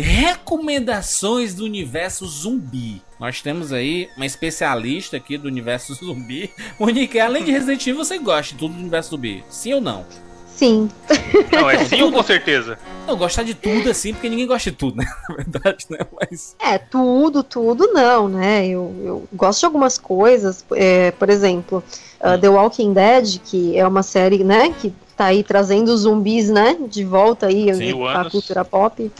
recomendações do universo zumbi. Nós temos aí uma especialista aqui do universo zumbi. Monique, além de Resident Evil, você gosta de tudo do universo zumbi? Sim ou não? Sim. Não, é sim ou com certeza? Não, gostar de tudo assim, porque ninguém gosta de tudo, né? Na verdade, né? Mas. É, tudo, tudo não, né? Eu, eu gosto de algumas coisas, é, por exemplo, uh, The Walking Dead, que é uma série, né, que tá aí trazendo os zumbis, né, de volta aí Sim, pra Anos. cultura pop.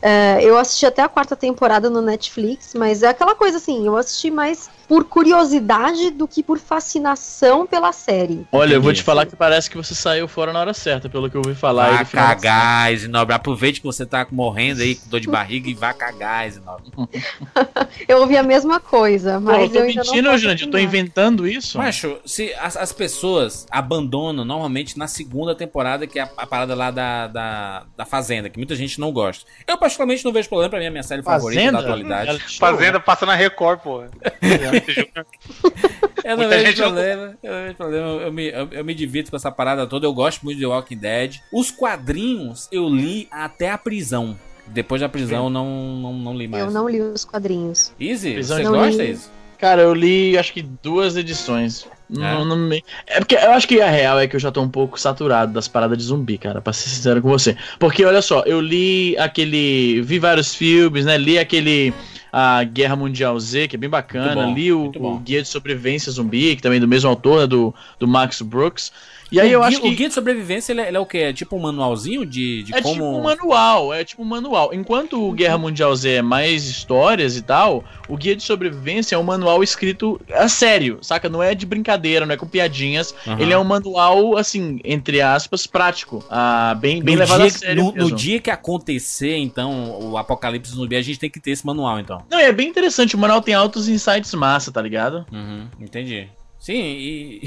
É, eu assisti até a quarta temporada no Netflix, mas é aquela coisa assim, eu assisti mais por curiosidade do que por fascinação pela série. Olha, eu vou te falar que parece que você saiu fora na hora certa, pelo que eu ouvi falar. Vá cagar, Isinobre. Aproveite que você tá morrendo aí com dor de barriga e vá cagar, Isinobre. Eu ouvi a mesma coisa, Pô, mas eu tô eu ainda mentindo, Jurandir? Eu tô inventando isso? Macho, se as, as pessoas abandonam normalmente na segunda temporada, que é a, a parada lá da, da, da Fazenda, que muita gente não gosta. Eu, particularmente, não vejo problema pra mim, é a minha série favorita da atualidade. Fazenda passa na Record, pô. Eu não Muita vejo problema. Eu não vejo problema. Eu me, eu, eu me divirto com essa parada toda. Eu gosto muito de Walking Dead. Os quadrinhos eu li até a prisão. Depois da prisão eu não, não, não li mais. Eu não li os quadrinhos. Easy, Prisão você gosta, li. Easy? Cara, eu li acho que duas edições. Não, não me... É porque eu acho que a real é que eu já tô um pouco saturado das paradas de zumbi, cara, pra ser sincero com você. Porque olha só, eu li aquele. Vi vários filmes, né? Li aquele. A Guerra Mundial Z, que é bem bacana. Bom, li o, o Guia de Sobrevivência Zumbi, que também é do mesmo autor, né, do, do Max Brooks. E aí o eu guia, acho que. O guia de sobrevivência, ele é, ele é o quê? É tipo um manualzinho de, de É como... tipo um manual, é tipo um manual. Enquanto o Guerra Mundial Z é mais histórias e tal, o Guia de Sobrevivência é um manual escrito a sério, saca? Não é de brincadeira, não é com piadinhas. Aham. Ele é um manual, assim, entre aspas, prático. Ah, bem bem no levado dia, a sério. no, no dia que acontecer, então, o apocalipse zumbi, a gente tem que ter esse manual, então. Não, é bem interessante. O manual tem altos insights massa, tá ligado? Uhum, entendi. Sim, e...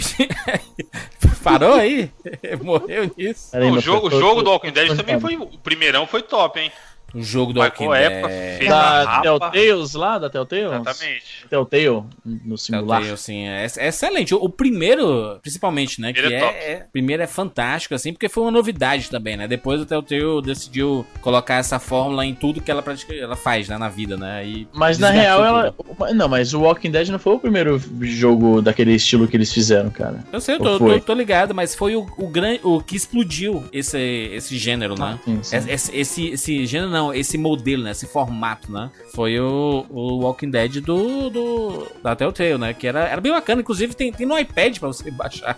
Parou aí? Morreu nisso? Aí, o jogo, o jogo do Walking Dead também foi. O primeirão foi top, hein? O jogo do Marcou Walking época, Dead. Da. Telltales lá, da Telltale? Exatamente. Telltale, no singular. Telltale, assim, é, é excelente. O, o primeiro, principalmente, né? Que Primeiro é é, top. é- primeiro é fantástico, assim, porque foi uma novidade também, né? Depois o Telltale decidiu colocar essa fórmula em tudo que ela, pratica, ela faz, né? Na vida, né? E Mas na real, tudo. ela. Não, mas o Walking Dead não foi o primeiro jogo daquele estilo que eles fizeram, cara. Eu sei, eu tô, tô- tô ligado, mas foi o, o, gran, o que explodiu esse, esse gênero, né? Sim, sim. Esse, esse, esse, esse gênero não, esse modelo, né? Esse formato, né? Foi o, o Walking Dead do, do da Telltale, né? Que era, era bem bacana, inclusive tem, tem no iPad pra você baixar.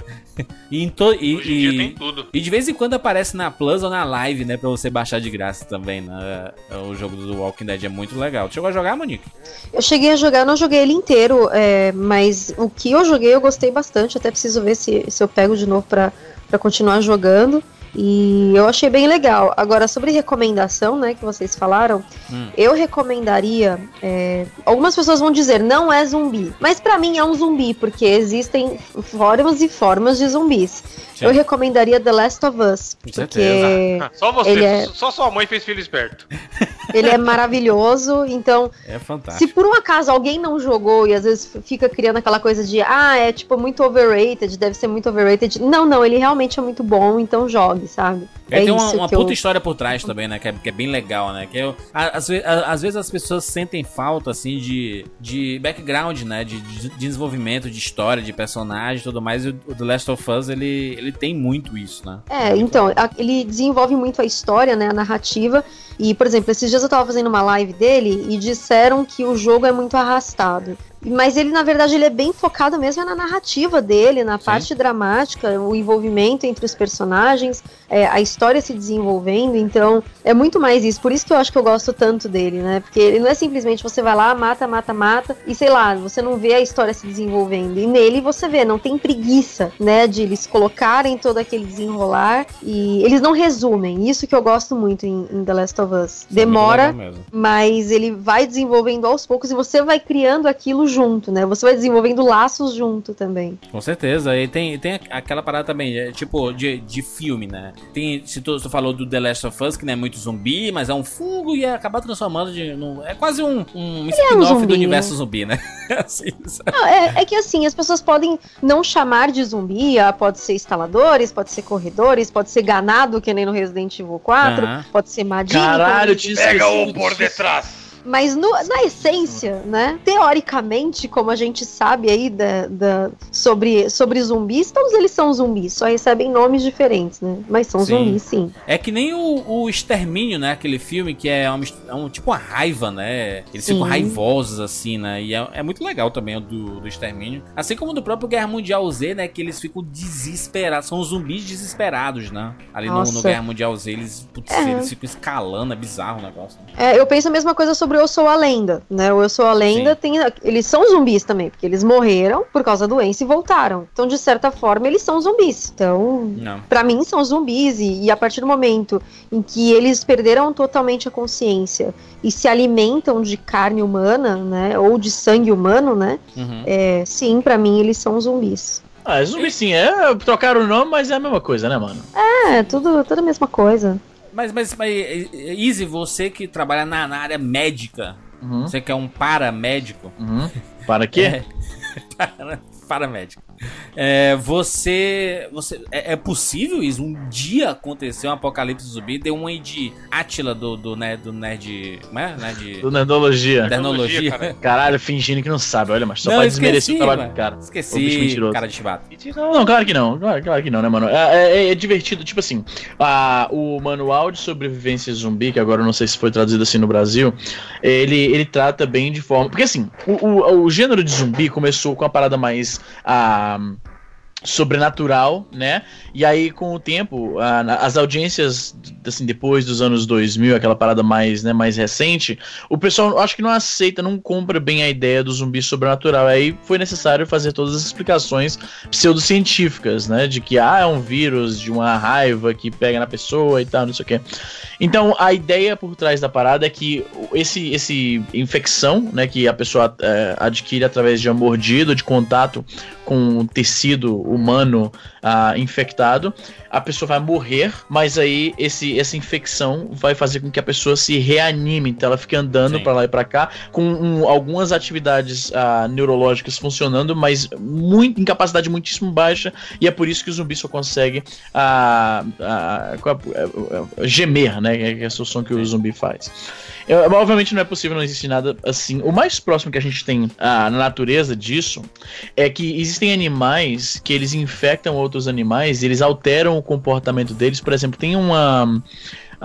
e, em to, e, Hoje em dia e- tem tudo. e de vez em quando aparece na Plus ou na Live, né? Pra você baixar de graça também, né? O jogo do Walking Dead é muito legal. Chegou a jogar, Monique? Eu cheguei a jogar, não joguei ele inteiro, é, mas o que eu joguei eu gostei bastante. Até preciso ver se, se eu pego de novo pra, pra continuar jogando. E eu achei bem legal. Agora, sobre recomendação, né, que vocês falaram, Hum. eu recomendaria. é, algumas pessoas vão dizer, não é zumbi. Mas pra mim é um zumbi, porque existem formas e formas de zumbis. Sim. Eu recomendaria The Last of Us. Com porque certeza. Só você, é- só sua mãe fez filho esperto. ele é maravilhoso. Então, É Se fantástico. por um acaso alguém não jogou e às vezes fica criando aquela coisa de ah, é tipo muito overrated, deve ser muito overrated. Não, não, ele realmente é muito bom, então jogue, sabe? É, tem uma, uma puta eu... história por trás também, né? Que é, que é bem legal, né? Que eu, a- às, às vezes as pessoas sentem falta, assim, de, de background, né? De, de desenvolvimento de história, de personagem e tudo mais. E o, The Last of Us, ele, ele tem muito isso, né? É, então, ele desenvolve muito a história, né, a narrativa. E, por exemplo, esses dias eu tava fazendo uma live dele e disseram que o jogo é muito arrastado. Mas ele, na verdade, ele é bem focado mesmo na narrativa dele, na Sim. parte dramática, o envolvimento entre os personagens, é, a história se desenvolvendo. Então, é muito mais isso. Por isso que eu acho que eu gosto tanto dele, né? Porque ele não é simplesmente você vai lá, mata, mata, mata, e sei lá, você não vê a história se desenvolvendo. E nele você vê, não tem preguiça, né? De eles colocarem todo aquele desenrolar e eles não resumem. Isso que eu gosto muito em, em The Last of Us. É Demora, mas ele vai desenvolvendo aos poucos e você vai criando aquilo junto, né? Você vai desenvolvendo laços junto também. Com certeza. E tem, tem aquela parada também, é, tipo, de, de filme, né? Tem, se tu, tu falou do The Last of Us, que não é muito zumbi, mas é um fungo e é acabar transformando de. No, é quase um, um spin-off zumbi, do universo zumbi, né? Assim, Não, é, é que assim, as pessoas podem não chamar de zumbi, ah, pode ser instaladores, pode ser corredores, pode ser ganado, que nem no Resident Evil 4, Aham. pode ser madinho. Caralho, tinha Pega um por detrás. Mas no- na essência, né? Teoricamente, como a gente sabe aí da, da- sobre, sobre zumbis, todos eles são zumbis, só recebem nomes diferentes, né? Mas são Sim. zumbis, sim. É que nem o, o Extermínio, né? Aquele filme que é um, é um- tipo uma raiva, né? Eles ficam Sim. raivosos, assim, né? E é, é muito legal também o do, do Extermínio. Assim como do próprio Guerra Mundial Z, né? Que eles ficam desesperados. São zumbis desesperados, né? Ali no, no. Guerra Mundial Z, eles, putz, É. eles ficam escalando. É bizarro o negócio. né? É, eu penso a mesma coisa sobre Eu Sou a Lenda, né? O Eu Sou a Lenda Sim. tem. Eles são zumbis também, porque eles morreram por causa da doença e voltaram. Então, de certa forma, eles são zumbis. Então, Não. Pra mim são zumbis e, e a partir do momento em que eles perderam totalmente a consciência e se alimentam de carne humana, né, ou de sangue humano, né, Uhum. é, sim, pra mim eles são zumbis. Ah, é zumbi sim, é. Trocaram o nome, mas é a mesma coisa, né, mano? É, tudo, tudo a mesma coisa. Mas, mas, mas, Easy, você que trabalha na, na área médica, Uhum. você que é um paramédico. Uhum. Para quê? É. Para- Paramédico. É, você. você é, é possível isso? Um dia acontecer um apocalipse zumbi? Deu uma aí de Átila do, do, né, do Nerd. Como é? Nerd. Do Nerdologia. Tecnologia. cara. Caralho, fingindo que não sabe, olha, mas só Não, pra esqueci, desmerecer o trabalho mano. do cara. O bicho Esqueci, cara de chibato. Não, não, claro que não. Claro, claro que não, né, mano? É, é- é divertido, tipo assim, a, o manual de sobrevivência zumbi, que agora eu não sei se foi traduzido assim no Brasil, ele, ele trata bem de forma. Porque assim, o, o, o gênero de zumbi começou com a parada mais. Ah, sobrenatural, né? E aí com o tempo, a- as audiências assim depois dos anos 2000, aquela parada mais, né, mais recente, o pessoal acho que não aceita, não compra bem a ideia do zumbi sobrenatural. Aí foi necessário fazer todas as explicações pseudocientíficas, né, de que ah, é um vírus, de uma raiva que pega na pessoa e tal, não sei o quê. Então, a ideia por trás da parada é que esse, esse infecção, né, que a pessoa é, adquire através de uma mordida, de contato com tecido humano ah, infectado, a pessoa vai morrer, mas aí esse, essa infecção vai fazer com que a pessoa se reanime, então ela fica andando para lá e para cá, com um, algumas atividades ah, neurológicas funcionando, mas muito, em capacidade muitíssimo baixa, e é por isso que o zumbi só consegue ah, ah, é- é- é- gemer, né? Que é o som que o zumbi faz. É, obviamente não é possível, não existe nada assim. O mais próximo que a gente tem ah, na natureza disso é que existem animais que eles infectam outros animais e eles alteram o comportamento deles. Por exemplo, tem uma.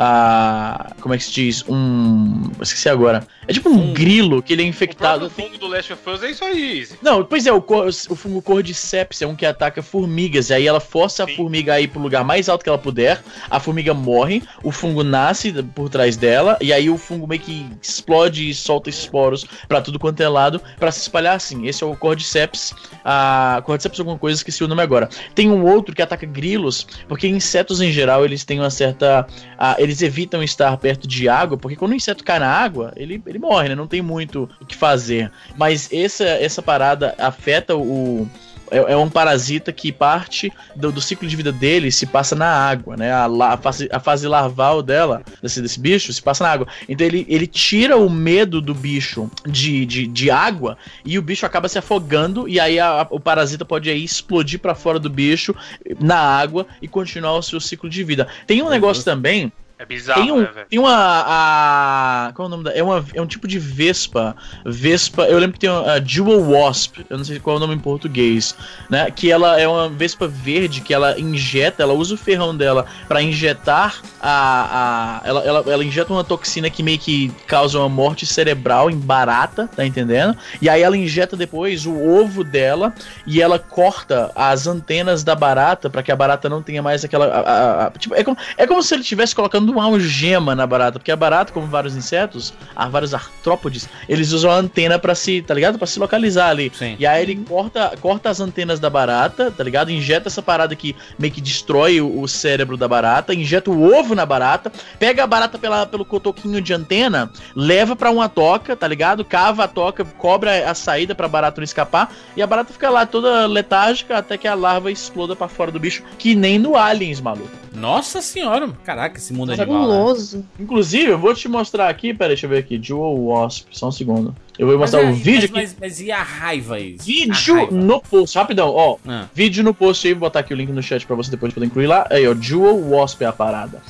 Ah, como é que se diz? Um. eu Esqueci agora. É tipo um grilo que ele é O infectado. próprio fungo do Last of Us é isso aí, Izzy. Não, pois é, o, cor, o fungo Cordyceps é um que ataca formigas. E aí ela força a Sim. formiga a ir pro lugar mais alto que ela puder. A formiga morre, o fungo nasce por trás dela. E aí o fungo meio que explode e solta esporos pra tudo quanto é lado pra se espalhar assim. Esse é o Cordyceps. A Cordyceps é alguma coisa, esqueci o nome agora. Tem um outro que ataca grilos, porque insetos em geral eles têm uma certa. ah, eles evitam estar perto de água, porque quando o inseto cai na água, ele, ele morre, né? Não tem muito o que fazer. Mas essa, essa parada afeta o. É, é um parasita que parte do, do ciclo de vida dele se passa na água, né? A, a fase, a fase larval dela, desse, desse bicho, se passa na água. Então ele, ele tira o medo do bicho de, de, de água e o bicho acaba se afogando. E aí a- a- o parasita pode aí explodir pra fora do bicho na água e continuar o seu ciclo de vida. Tem um negócio também É bizarro, tem, um, né, velho? tem uma. A, qual é o nome da. É, uma, é um tipo de vespa. Vespa. Eu lembro que tem uma a Jewel Wasp. Eu não sei qual é o nome em português. Né? Que ela é uma vespa verde que ela injeta. Ela usa o ferrão dela pra injetar a. a ela, ela, ela injeta uma toxina que meio que causa uma morte cerebral em barata, tá entendendo? E aí ela injeta depois o ovo dela e ela corta as antenas da barata pra que a barata não tenha mais aquela. a- a- tipo, é como, é como se ele estivesse colocando passando uma algema na barata, porque a barata, como vários insetos, há vários artrópodes, eles usam a antena para se, tá ligado? Para se localizar ali. Sim. E aí ele corta, corta as antenas da barata, tá ligado? Injeta essa parada que meio que destrói o, o cérebro da barata, injeta o ovo na barata, pega a barata pela, pelo cotoquinho de antena, leva para uma toca, tá ligado? Cava a toca, cobra a saída pra barata não escapar, e a barata fica lá toda letárgica até que a larva exploda para fora do bicho, que nem no Aliens, maluco. Nossa senhora, caraca, esse mundo animal. Né? Inclusive, eu vou te mostrar aqui, peraí, deixa eu ver aqui, Jewel Wasp, só um segundo. Eu vou Mas, mostrar é, o vídeo mas, aqui. mas, mas e a raiva aí? A Vídeo raiva. no post, rapidão, ó. Ah. Vídeo no post aí, vou botar aqui o link no chat pra você depois poder incluir lá. Aí, ó, Jewel Wasp é a parada.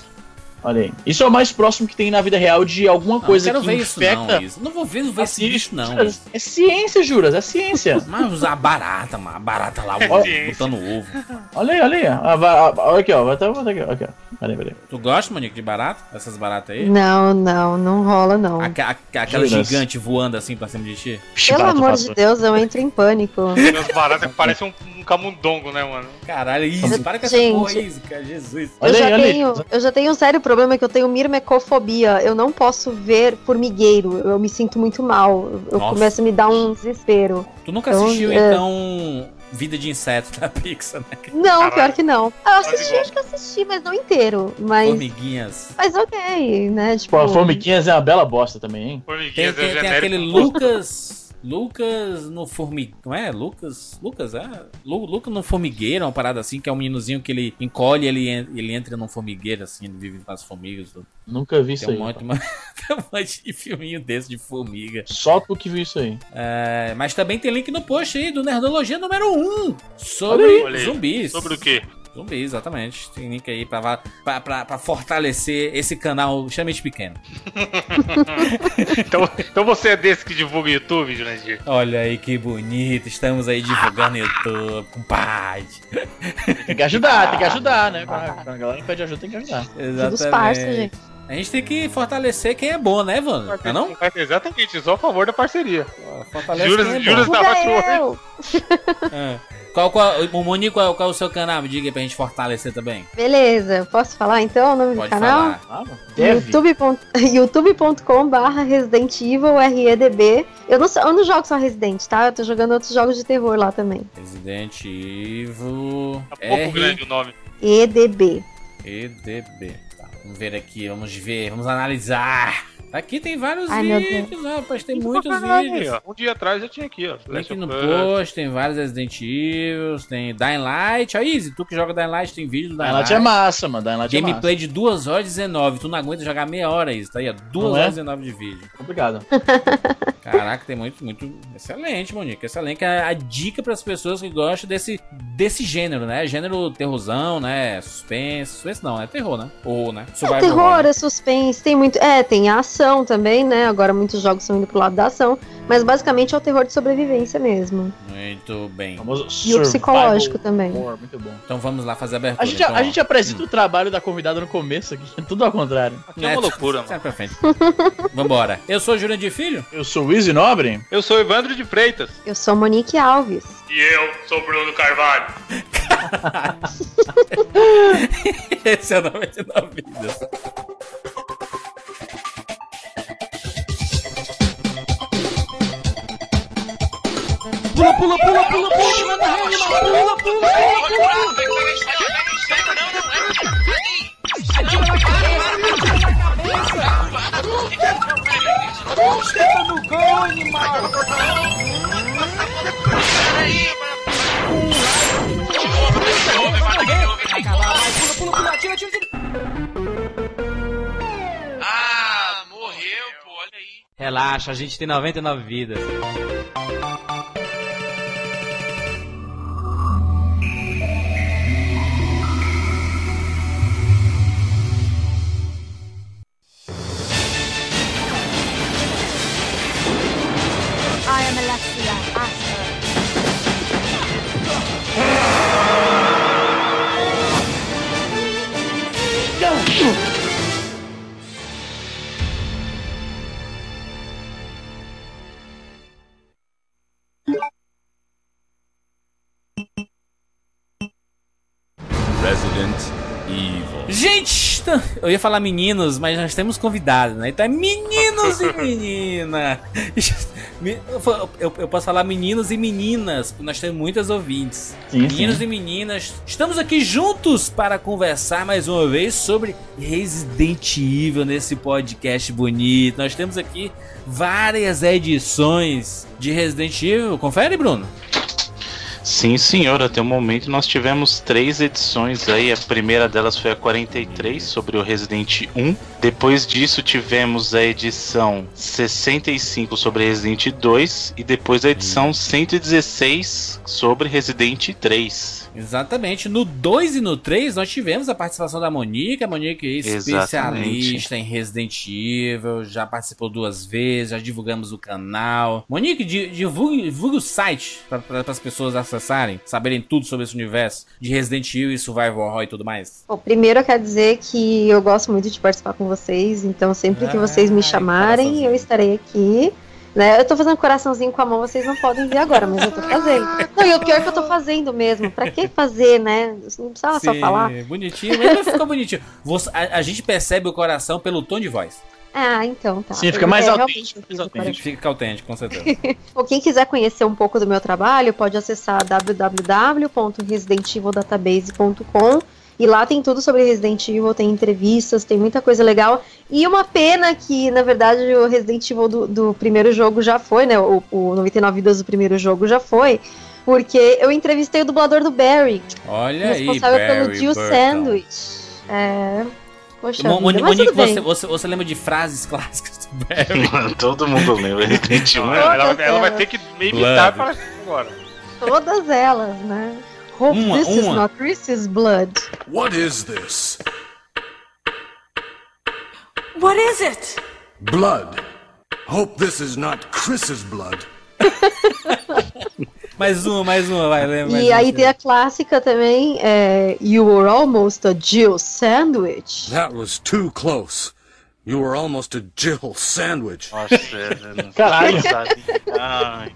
Olha aí. Isso é o mais próximo que tem na vida real de alguma Não, coisa quero que ver isso infecta. não, Isa. Não vou ver, não vou ver Assiste, bicho não. Juras. É ciência, Juras, é ciência. Mas usar barata, mano. A barata lá, ciência. botando ovo. olha aí, olha aí. ó. Ah, vai- ah, olha aqui, ó. Vai até botar aqui, ó. Aqui, ó. Peraí, peraí. Tu gosta, Monique, de barata? Essas baratas aí? Não, não, não rola, não. Aca- aca- aquela Juras. gigante voando assim pra cima de ti? Pelo barato amor passou. de Deus, eu entro em pânico. Meus baratas parecem um, um camundongo, né, mano? Caralho, Izzy, para com essa porra, Izzy. Jesus. Eu Olha aí, já, olha aí. tenho, eu já tenho um sério problema que eu tenho mirmecofobia. Eu não posso ver formigueiro. Eu me sinto muito mal. Eu- Nossa. começo a me dar um desespero. Tu nunca Então, assistiu, é. então, Vida de Inseto da Pixar, né? Não, Caralho. pior que não. Eu Quase assisti, acho que assisti, mas não inteiro. Mas, Formiguinhas. mas ok, né? Tipo, Pô, Formiguinhas é uma bela bosta também, hein? Tem, Formiguinhas tem, é tem genérico. aquele Lucas. Lucas no formigueiro. Não é? Lucas. Lucas, é? Lu, Lucas no formigueiro, uma parada assim, que é um meninozinho que ele encolhe ele, ele entra num formigueiro, assim, ele vive com as formigas. tudo. Nunca vi isso Tem aí. um monte, cara. tem um monte de filminho desse de formiga. Só tu que viu isso aí. É, mas também tem link no post aí do Nerdologia número 1 sobre Olha aí. Olha aí. zumbis. Sobre o quê? Zumbis, exatamente. Tem link aí pra, pra, pra, pra fortalecer esse canal extremamente pequeno. Então, então você é desse que divulga o YouTube, Jurandir? Olha aí que bonito, estamos aí divulgando YouTube, compadre. Tem que ajudar, tem que ajudar, né? Quando a galera pede ajuda, tem que ajudar. dos parça, gente. A gente tem que fortalecer quem é bom, né, Vano? Não é não? Exatamente, só a favor da parceria. Fortalece Juras- quem é juras- eu. É. Qual, qual, o Moni, qual, qual é o seu canal? Me diga aí pra gente fortalecer também. Beleza, posso falar então o nome Pode do canal? falar. Ah, deve. youtube.com youtube barra Resident Evil REDB. Eu não, sou- eu não jogo só Resident, tá? Eu tô jogando outros jogos de terror lá também. Resident Evil Tá pouco R grande o nome. EDB. EDB. Vamos ver aqui, vamos ver, vamos analisar. Aqui tem vários Ai, vídeos, rapaz, tem muitos aí, vídeos. Um dia atrás já tinha aqui, ó. Link no post, tem vários Resident Evil, tem Dying Light. Ó, Easy, tu que joga Dying Light, tem vídeo do Dying Dying Light. Light é massa, mano. Dying Light é massa. Gameplay de 2 horas e 19. Tu não aguenta jogar meia hora isso, tá aí, ó. 2 Não é? horas e 19 de vídeo. Obrigado. Caraca, tem muito, muito. Excelente, Monique. Excelente. É a dica pras pessoas que gostam desse, desse gênero, né? Gênero terrorzão, né? Suspense. Suspense não, é terror, né? Ou, né? É Survival terror, horror, né? é suspense, tem muito. É, tem a ação também, né? Agora muitos jogos estão indo pro lado da ação. Mas basicamente é o terror de sobrevivência mesmo. Muito bem. E o psicológico também. horror, muito bom. Então vamos lá fazer a abertura. A gente, então, a gente apresenta o trabalho da convidada no começo aqui, tudo ao contrário. Aqui é uma loucura, mano. Frente. Vambora. Eu sou o Jurandir Filho. Eu sou o Easy Nobre. Eu sou Evandro de Freitas. Eu sou Monique Alves. E eu sou Bruno Carvalho. Esse é o 99 Vidas. pula, pula, pula, pula, pula, pula, pula, pula, pula, Pula, pula, pula, pula. pula pula pula animal! Pula Pula, pula, pula, tira, Pula pula Ah, morreu, pô, olha aí. Relaxa, a gente tem 99 vidas. Eu ia falar meninos, mas nós temos convidados, né? Então é meninos e menina. Eu, eu- posso falar meninos e meninas, porque nós temos muitas ouvintes. Sim, meninos sim. e meninas, estamos aqui juntos para conversar mais uma vez sobre Resident Evil nesse podcast bonito. Nós temos aqui várias edições de Resident Evil. Confere, Bruno? Sim, senhor. Até o momento nós tivemos três edições aí. A primeira delas foi a 43 sobre o Resident 1. Depois disso tivemos a edição 65 sobre Resident 2 e depois a edição 116 sobre Resident 3. Exatamente. No 2 e no 3 nós tivemos a participação da Monique. A Monique é especialista em Resident Evil, já participou duas vezes, já divulgamos o canal. Monique, di- divulgue, divulgue o site para as pessoas acessarem, saberem tudo sobre esse universo de Resident Evil e Survival Horror e tudo mais. Bom, primeiro eu quero dizer que eu gosto muito de participar com vocês, então sempre que vocês me chamarem, eu estarei aqui. Né? Eu tô fazendo coraçãozinho com a mão, vocês não podem ver agora, mas eu tô fazendo. Não, e o pior é que eu tô fazendo mesmo. Pra que fazer, né? Não precisava só Sim, falar. Bonitinho, mas ficou bonitinho. Você- a, a gente percebe o coração pelo tom de voz. Ah, então tá. Sim, fica mais É, autêntico, mais. Fica autêntico, com certeza. Bom, quem quiser conhecer um pouco do meu trabalho, pode acessar www.residentevildatabase.com e lá tem tudo sobre Resident Evil, tem entrevistas, tem muita coisa legal. E uma pena que, na verdade, o Resident Evil do, do primeiro jogo já foi, né? O, o 99 vidas do primeiro jogo já foi. Porque eu entrevistei o dublador do Barry, Olha aí, responsável pelo Barry Jill. Sandwich. É. Poxa, Mo- vida, Monique, você, você, você lembra de frases clássicas do Barry? Todo mundo lembra 1. Ela, ela- ela vai ter que me imitar para agora. Todas elas, né? Hope Uma, this is uma. not Chris's blood. What is this? What is it? Blood. Hope this is not Chris's blood. mais uma, mais uma, vai, lembra. E aí tem a clássica também, é, You were almost a Jill sandwich. That was too close. You were almost a Jill sandwich. Nossa, é, Caralho.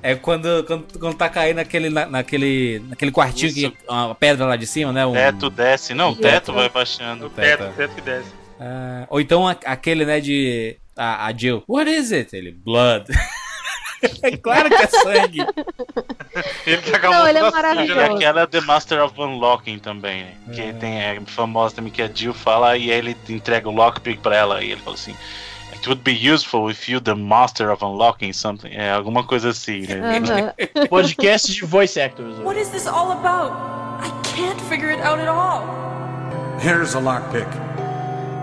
É quando, quando, quando tá caindo naquele, na- naquele, naquele quartinho Isso. que uma pedra lá de cima, né? Um, teto desce. Não, o teto vai baixando. Teto, teto que desce. Ah, ou então a- aquele, né, de. A, a Jill. What is it? Ele, blood. é claro que é sangue. Ele tá com a Não, mão ele é maravilhoso. E né? aquela é The Master of Unlocking também, né? Que tem é famosa também que a Jill fala e aí ele entrega o lockpick pra ela e ele fala assim. It would be useful if you the master of unlocking something. É alguma coisa assim, né? Aham. Podcast de voice actors. What is this all about? I can't figure it out at all. Here's a lockpick.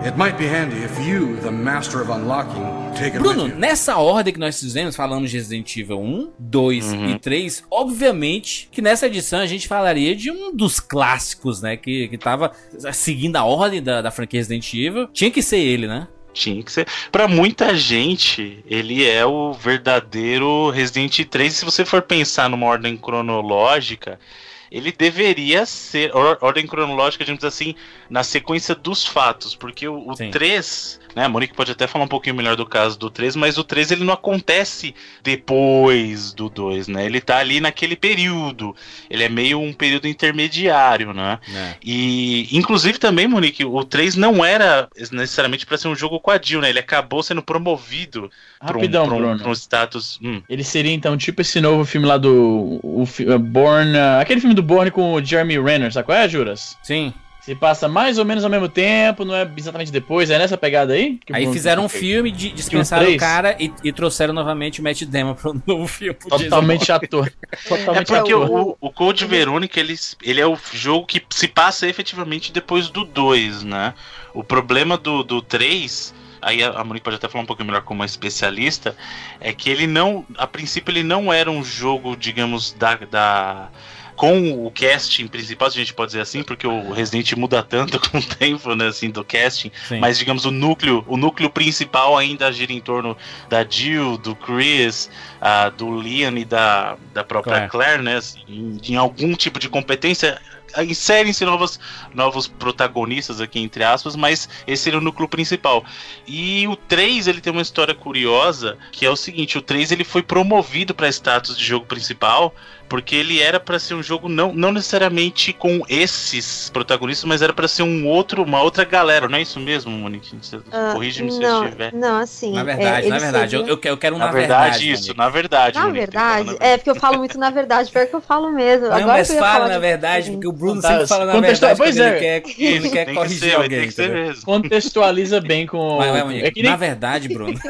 It might be handy if you, the master of unlocking, Bruno, nessa ordem que nós fizemos, falamos de Resident Evil 1, 2 e 3, obviamente que nessa edição a gente falaria de um dos clássicos, né? Que, que tava seguindo a ordem da, da franquia Resident Evil. Tinha que ser ele, né? Tinha que ser. Pra muita gente, ele é o verdadeiro Resident 3. E se você for pensar numa ordem cronológica, ele deveria ser. or- ordem cronológica, digamos assim, na sequência dos fatos. Porque o, o Sim. 3. Né, a Monique pode até falar um pouquinho melhor do caso do 3, mas o 3 ele não acontece depois do 2, né? Ele tá ali naquele período. Ele é meio um período intermediário, né? É. E, inclusive, também, Monique, o 3 não era necessariamente pra ser um jogo com a Jill, né? Ele acabou sendo promovido pra um, Rapidão, pra um- Bruno. pra um status. Hum, Ele seria então tipo esse novo filme lá do. O, uh, Born. uh, aquele filme do Born com o Jeremy Renner, sabe qual é, Juras? Sim. Se passa mais ou menos ao mesmo tempo, não é exatamente depois, é nessa pegada aí? Aí Bruno fizeram um filme, de, dispensaram o três. cara e, e trouxeram novamente o Matt Damon para um novo filme. pro Totalmente ator. É Totalmente porque ator. o, o Code Verônica, ele, ele é o jogo que se passa efetivamente depois do 2, né? O problema do, do 3, aí a Monique pode até falar um pouquinho melhor como uma especialista, é que ele não, a princípio ele não era um jogo, digamos, da... da com o casting principal, se a gente pode dizer assim, porque o Resident muda tanto com o tempo, né, assim, do casting, Sim. mas digamos o núcleo, o núcleo principal ainda gira em torno da Jill, do Chris, ah, do Liam e da, da própria Claire. Claire, né? assim, em, em algum tipo de competência. inserem-se novos, novos protagonistas aqui, entre aspas, mas esse seria o núcleo principal. E o 3, ele tem uma história curiosa, que é o seguinte, o 3 ele foi promovido para status de jogo principal, porque ele era para ser um jogo não, não necessariamente com esses protagonistas, mas era para ser um outro, uma outra galera, não é isso mesmo, Monique? Ah, Corrige-me se eu estiver. Não, assim. Na é, verdade, ele na verdade, seria- eu, eu quero- quero Na na verdade, isso, Monique. na verdade. Na Monique, falar verdade, é porque eu falo muito na verdade, pior que eu falo mesmo. Não, Agora mas fala na de- verdade, porque o Bruno Tá, sempre fala na verdade pois é. ele quer, ele Isso, quer tem que corrigir ser, alguém. ter que ser entendeu? mesmo. Contextualiza bem com. Vai, vai, Monique. é que nem Na verdade, Bruno.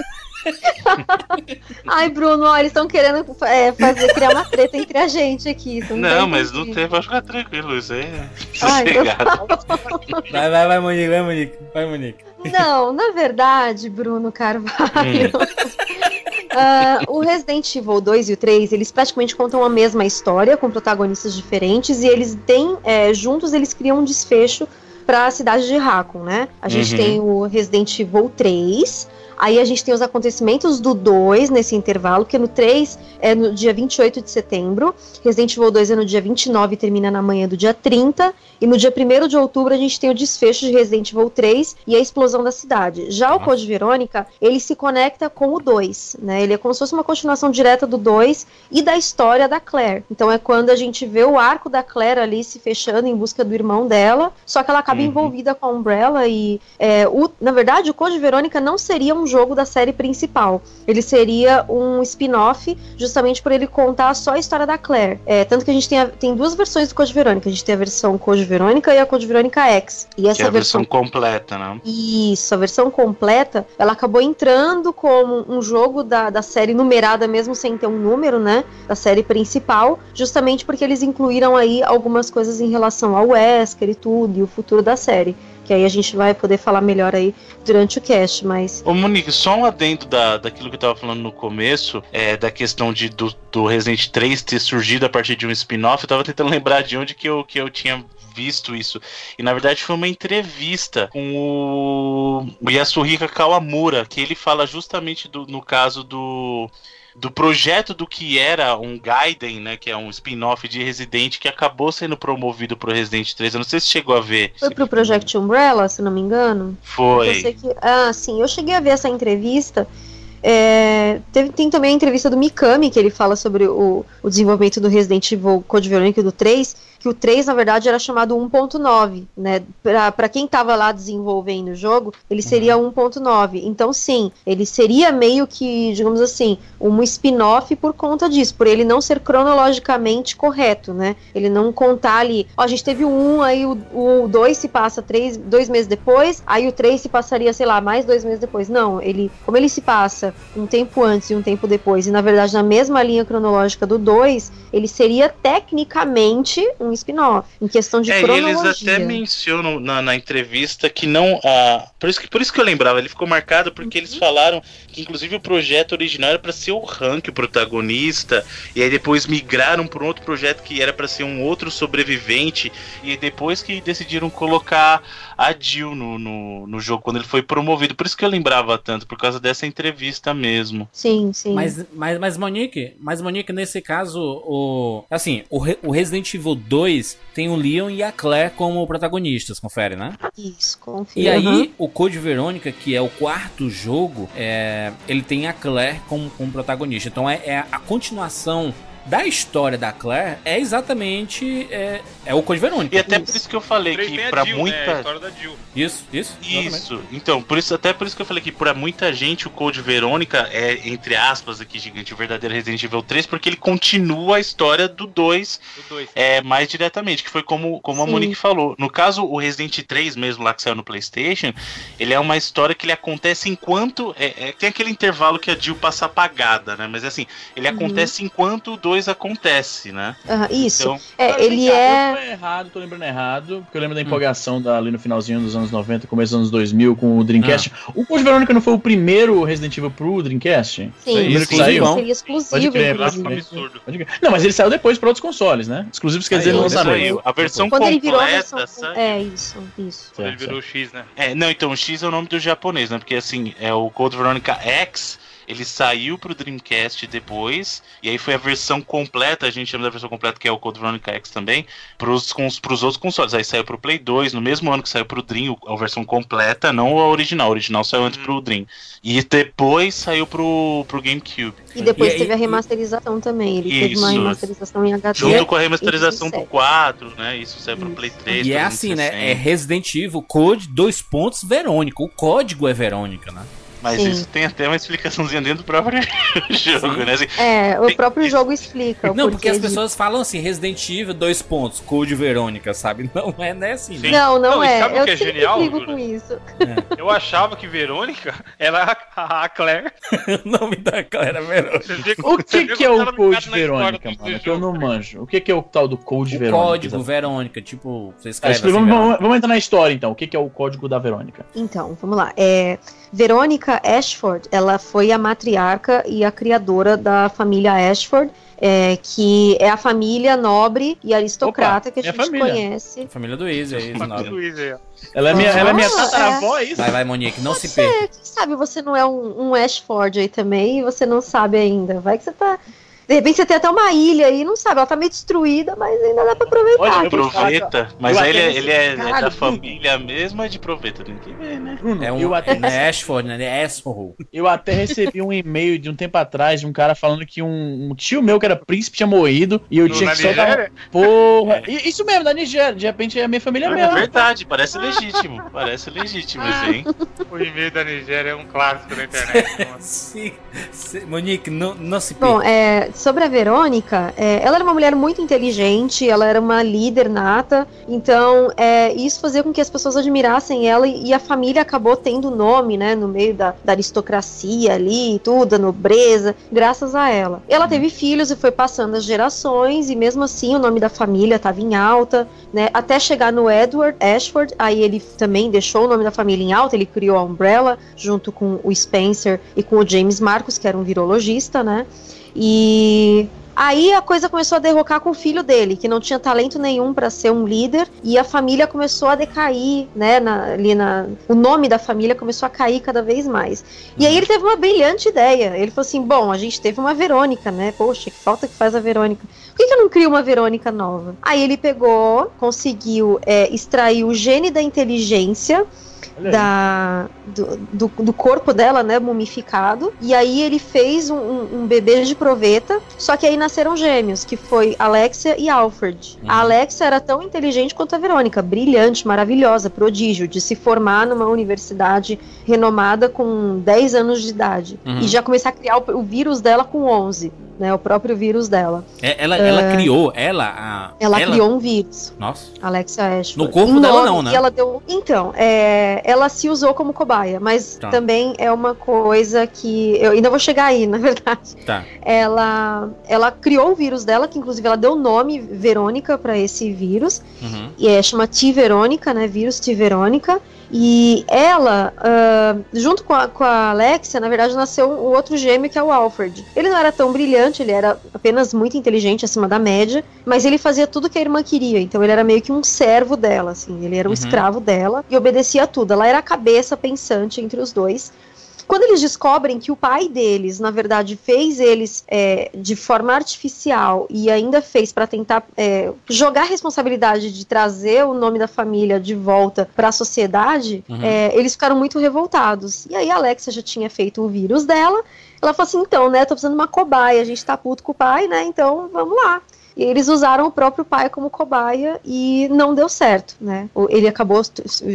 Ai, Bruno, ó, eles estão querendo é, fazer, criar uma treta entre a gente aqui. Não, tá mas não tem, pode ficar tranquilo, isso aí é Ai. Vai, vai, vai, Monique, vai, Monique. Vai, Monique. Não, na verdade, Bruno Carvalho. Hum. ah, o Resident Evil 2 e o 3, eles praticamente contam a mesma história, com protagonistas diferentes, e eles têm, é, juntos, eles criam um desfecho para a cidade de Raccoon, né? A gente Uhum. tem o Resident Evil 3, aí a gente tem os acontecimentos do 2 nesse intervalo, que no 3 é no dia 28 de setembro, Resident Evil 2 é no dia 29 e termina na manhã do dia 30, e no dia 1 de outubro a gente tem o desfecho de Resident Evil 3 e a explosão da cidade. Já o Code Verônica, ele se conecta com o 2, né? Ele é como se fosse uma continuação direta do 2 e da história da Claire. Então é quando a gente vê o arco da Claire ali se fechando em busca do irmão dela, só que ela acaba Uhum. envolvida com a Umbrella e é, o, na verdade o Code Verônica não seria um jogo da série principal. Ele seria um spin-off, justamente por ele contar só a história da Claire. É, tanto que a gente tem, a- tem duas versões do Code Verônica. A gente tem a versão Code Verônica e a Code Verônica X. E Que essa é a versão versão completa, né? isso, a versão completa, ela acabou entrando como um jogo da, da série numerada, mesmo sem ter um número, né? Da série principal, justamente porque eles incluíram aí algumas coisas em relação ao Wesker e tudo, e o futuro da série. Que aí a gente vai poder falar melhor aí durante o cast, mas. Ô Monique, só um adendo da, daquilo que eu tava falando no começo, é, da questão de, do, do Resident 3 ter surgido a partir de um spin-off, eu tava tentando lembrar de onde que eu, que eu tinha visto isso. E na verdade foi uma entrevista com o, Yasuhika Kawamura, que ele fala justamente do, no caso do do projeto do que era um Gaiden, né, que é um spin-off de Resident que acabou sendo promovido pro Resident 3. Eu não sei se chegou a ver. Foi pro Project Umbrella, se não me engano? Foi. Que, ah, sim, eu cheguei a ver essa entrevista. É, teve- tem também a entrevista do Mikami, que ele fala sobre o, o desenvolvimento do Resident Evil Code Verônica do 3, que o 3, na verdade, era chamado 1.9, né? Pra quem tava lá desenvolvendo o jogo, ele seria 1.9. Então, sim, ele seria meio que, digamos assim, um spin-off por conta disso, por ele não ser cronologicamente correto, né? Ele não contar ali, ó, a gente teve o 1, aí o, o 2 se passa três, dois meses depois, aí o 3 se passaria, sei lá, mais dois meses depois. Não, ele, como ele se passa um tempo antes e um tempo depois, e na verdade na mesma linha cronológica do 2, ele seria tecnicamente um spin-off, em questão de É, cronologia. eles até mencionam na, na entrevista que não. Ah, por, isso que, por isso que eu lembrava, ele ficou marcado porque eles falaram que, inclusive, o projeto original era para ser o Hank, o protagonista, e aí depois migraram para um outro projeto que era para ser um outro sobrevivente, e depois que decidiram colocar a Jill no, no, no jogo, quando ele foi promovido. Por isso que eu lembrava tanto, por causa dessa entrevista mesmo. Sim, sim. Mas, mas, mas Monique, mas Monique, nesse caso, o. Assim, o, Re- o Resident Evil 2 tem o Leon e a Claire como protagonistas, confere, né? Isso, confio. E aí, aham. o Code Verônica, que é o quarto jogo, é, ele tem a Claire como, como protagonista. Então é, é a continuação da história da Claire é exatamente é, é o Code Verônica. E até por isso que eu falei que a para Jill, muita. né? A história da Jill. Isso, isso. exatamente. Isso, então, por isso, até por isso que eu falei que pra muita gente o Code Verônica é, entre aspas, aqui, gigante, o verdadeiro Resident Evil 3, porque ele continua a história do 2 Do dois. é, mais diretamente, que foi como, como a Sim. Monique falou. No caso, o Resident 3 mesmo, lá que saiu no Playstation, ele é uma história que ele acontece enquanto. É, é- tem aquele intervalo que a Jill passa apagada, né? Mas assim, ele Uhum. acontece enquanto o 2 acontece, né? Aham, isso. Então, é, ele cá, é. Eu tô errado, tô lembrando errado, porque eu lembro da empolgação da, ali no finalzinho dos anos 90, começo dos anos 2000 com o Dreamcast. O Code Verônica não foi o primeiro Resident Evil pro Dreamcast? Sim, primeiro que sim, saiu? seria Pode exclusivo, crer, inclusive. Um absurdo. Pode crer. Não, mas ele saiu depois para outros consoles, né? Exclusivos quer dizer no lançamento. saiu. A versão Quando ele virou a completa versão. saiu. É, isso, isso. Quando ele virou o X, né? É, não, então o X é o nome do japonês, né? Porque assim, é o Code Veronica X, ele saiu pro Dreamcast depois, e aí foi a versão completa, a gente chama da versão completa, que é o Code Veronica X também, pros, cons, pros outros consoles. Aí saiu pro Play 2, no mesmo ano que saiu pro Dream, a versão completa, não a original. A original saiu antes pro Dream. E depois saiu pro, pro GameCube. E depois E- teve a e- remasterização também. Ele teve uma Isso. remasterização em HD. Junto com a remasterização em pro 17. 4, né? Isso saiu pro Play 3. E é assim, né? É Resident Evil Code, dois pontos, Verônica. O código é Verônica, né? Mas Sim. isso tem até uma explicaçãozinha dentro do próprio jogo, Sim. né? Assim, É, o Tem- próprio jogo explica. o Não, porque as de- pessoas falam assim, Resident Evil, dois pontos, Code Verônica, sabe? Não é, né, assim, né? Sim. Não, não, Não, é. sabe o Eu que é genial, isso. Eu achava que Verônica era a, a Claire. o nome da Clara Verônica. Você vê O que, vê que é o ela Code Verônica, mano? Que eu não manjo. O que, que é o tal do Code O Verônica? código Verônica, tipo, você Tá, escreve assim, vamos, Verônica. vamos- vamos entrar na história então. O que, que é o código da Verônica? Então, vamos lá. É, Verônica Ashford, ela foi a matriarca e a criadora da família Ashford, é, que é a família nobre e aristocrata Opa, que a minha gente família. conhece. Família do Easy, é ó. Ela é minha, ela é minha Ah, tataravó, é isso? Vai, vai, Monique, não se perca. quem sabe você não é um, um Ashford aí também e você não sabe ainda. Vai que você tá. De repente você tem até uma ilha aí, não sabe, ela tá meio destruída, mas ainda dá pra aproveitar. Ó, Proveta, mas aí ele, até é- ele é, é da Bruno. família mesmo, é de Proveta, tem que ver, né? Bruno, É um, eu, até, não é Ashford, né? É Ashford. eu até recebi um e-mail de um tempo atrás de um cara falando que um, um tio meu que era príncipe tinha morrido e eu No- tinha que só dar. Porra! I- Isso mesmo, da Nigéria. De repente é a minha família É mesmo. verdade, parece legítimo. Parece legítimo isso, hein? O e-mail da Nigéria é um clássico da internet. Sim, Monique, não, não se. Bom, é, sobre a Verônica, é, ela era uma mulher muito inteligente, ela era uma líder nata, então é, isso fazia com que as pessoas admirassem ela e, e a família acabou tendo nome, né, no meio da, da aristocracia ali, tudo, a nobreza, graças a ela. Ela teve filhos e foi passando as gerações e mesmo assim o nome da família estava em alta, né, até chegar no Edward Ashford, aí ele também deixou o nome da família em alta, ele criou a Umbrella junto com o Spencer e com o James Marcos, que era um virologista, né? E aí a coisa começou a derrocar com o filho dele, que não tinha talento nenhum para ser um líder, e a família começou a decair, né? na- ali na, o nome da família começou a cair cada vez mais. E aí ele teve uma brilhante ideia. Ele falou assim: bom, a gente teve uma Verônica, né? Poxa, que falta que faz a Verônica. Por que, que eu não crio uma Verônica nova? Aí ele pegou, conseguiu é, extrair o gene da inteligência. Da, do, do, do corpo dela, né, mumificado. E aí ele fez um, um, um bebê de proveta, só que aí nasceram gêmeos, que foi Alexia e Alfred. Uhum. A Alexia era tão inteligente quanto a Verônica, brilhante, maravilhosa, prodígio, de se formar numa universidade renomada com 10 anos de idade. Uhum. E já começar a criar o, o vírus dela com 11, né, o próprio vírus dela. É, ela, ela criou, ela, a, Ela, criou um vírus. Nossa. Alexia Ashford. No corpo Em dela não, né? Ela deu. Então, é, ela se usou como cobaia, mas Tá. também é uma coisa que eu ainda vou chegar aí, na verdade. Tá. Ela, ela criou o vírus dela, que inclusive ela deu o nome Verônica para esse vírus, Uhum. e é chama T Verônica, né? Vírus T Verônica. E ela, ah, junto com a, com a Alexia, na verdade, nasceu o outro gêmeo que é o Alfred. Ele não era tão brilhante, ele era apenas muito inteligente, acima da média, mas ele fazia tudo que a irmã queria. Então ele era meio que um servo dela, assim. Ele era um Uhum. escravo dela e obedecia a tudo. Ela era a cabeça pensante entre os dois. Quando eles descobrem que o pai deles, na verdade, fez eles é, de forma artificial e ainda fez para tentar é, jogar a responsabilidade de trazer o nome da família de volta para a sociedade, Uhum. é, eles ficaram muito revoltados. E aí a Alexa já tinha feito o vírus dela. Ela falou assim: então, né, tô precisando de uma cobaia, a gente tá puto com o pai, né? Então vamos lá. E eles usaram o próprio pai como cobaia e não deu certo, né? Ele acabou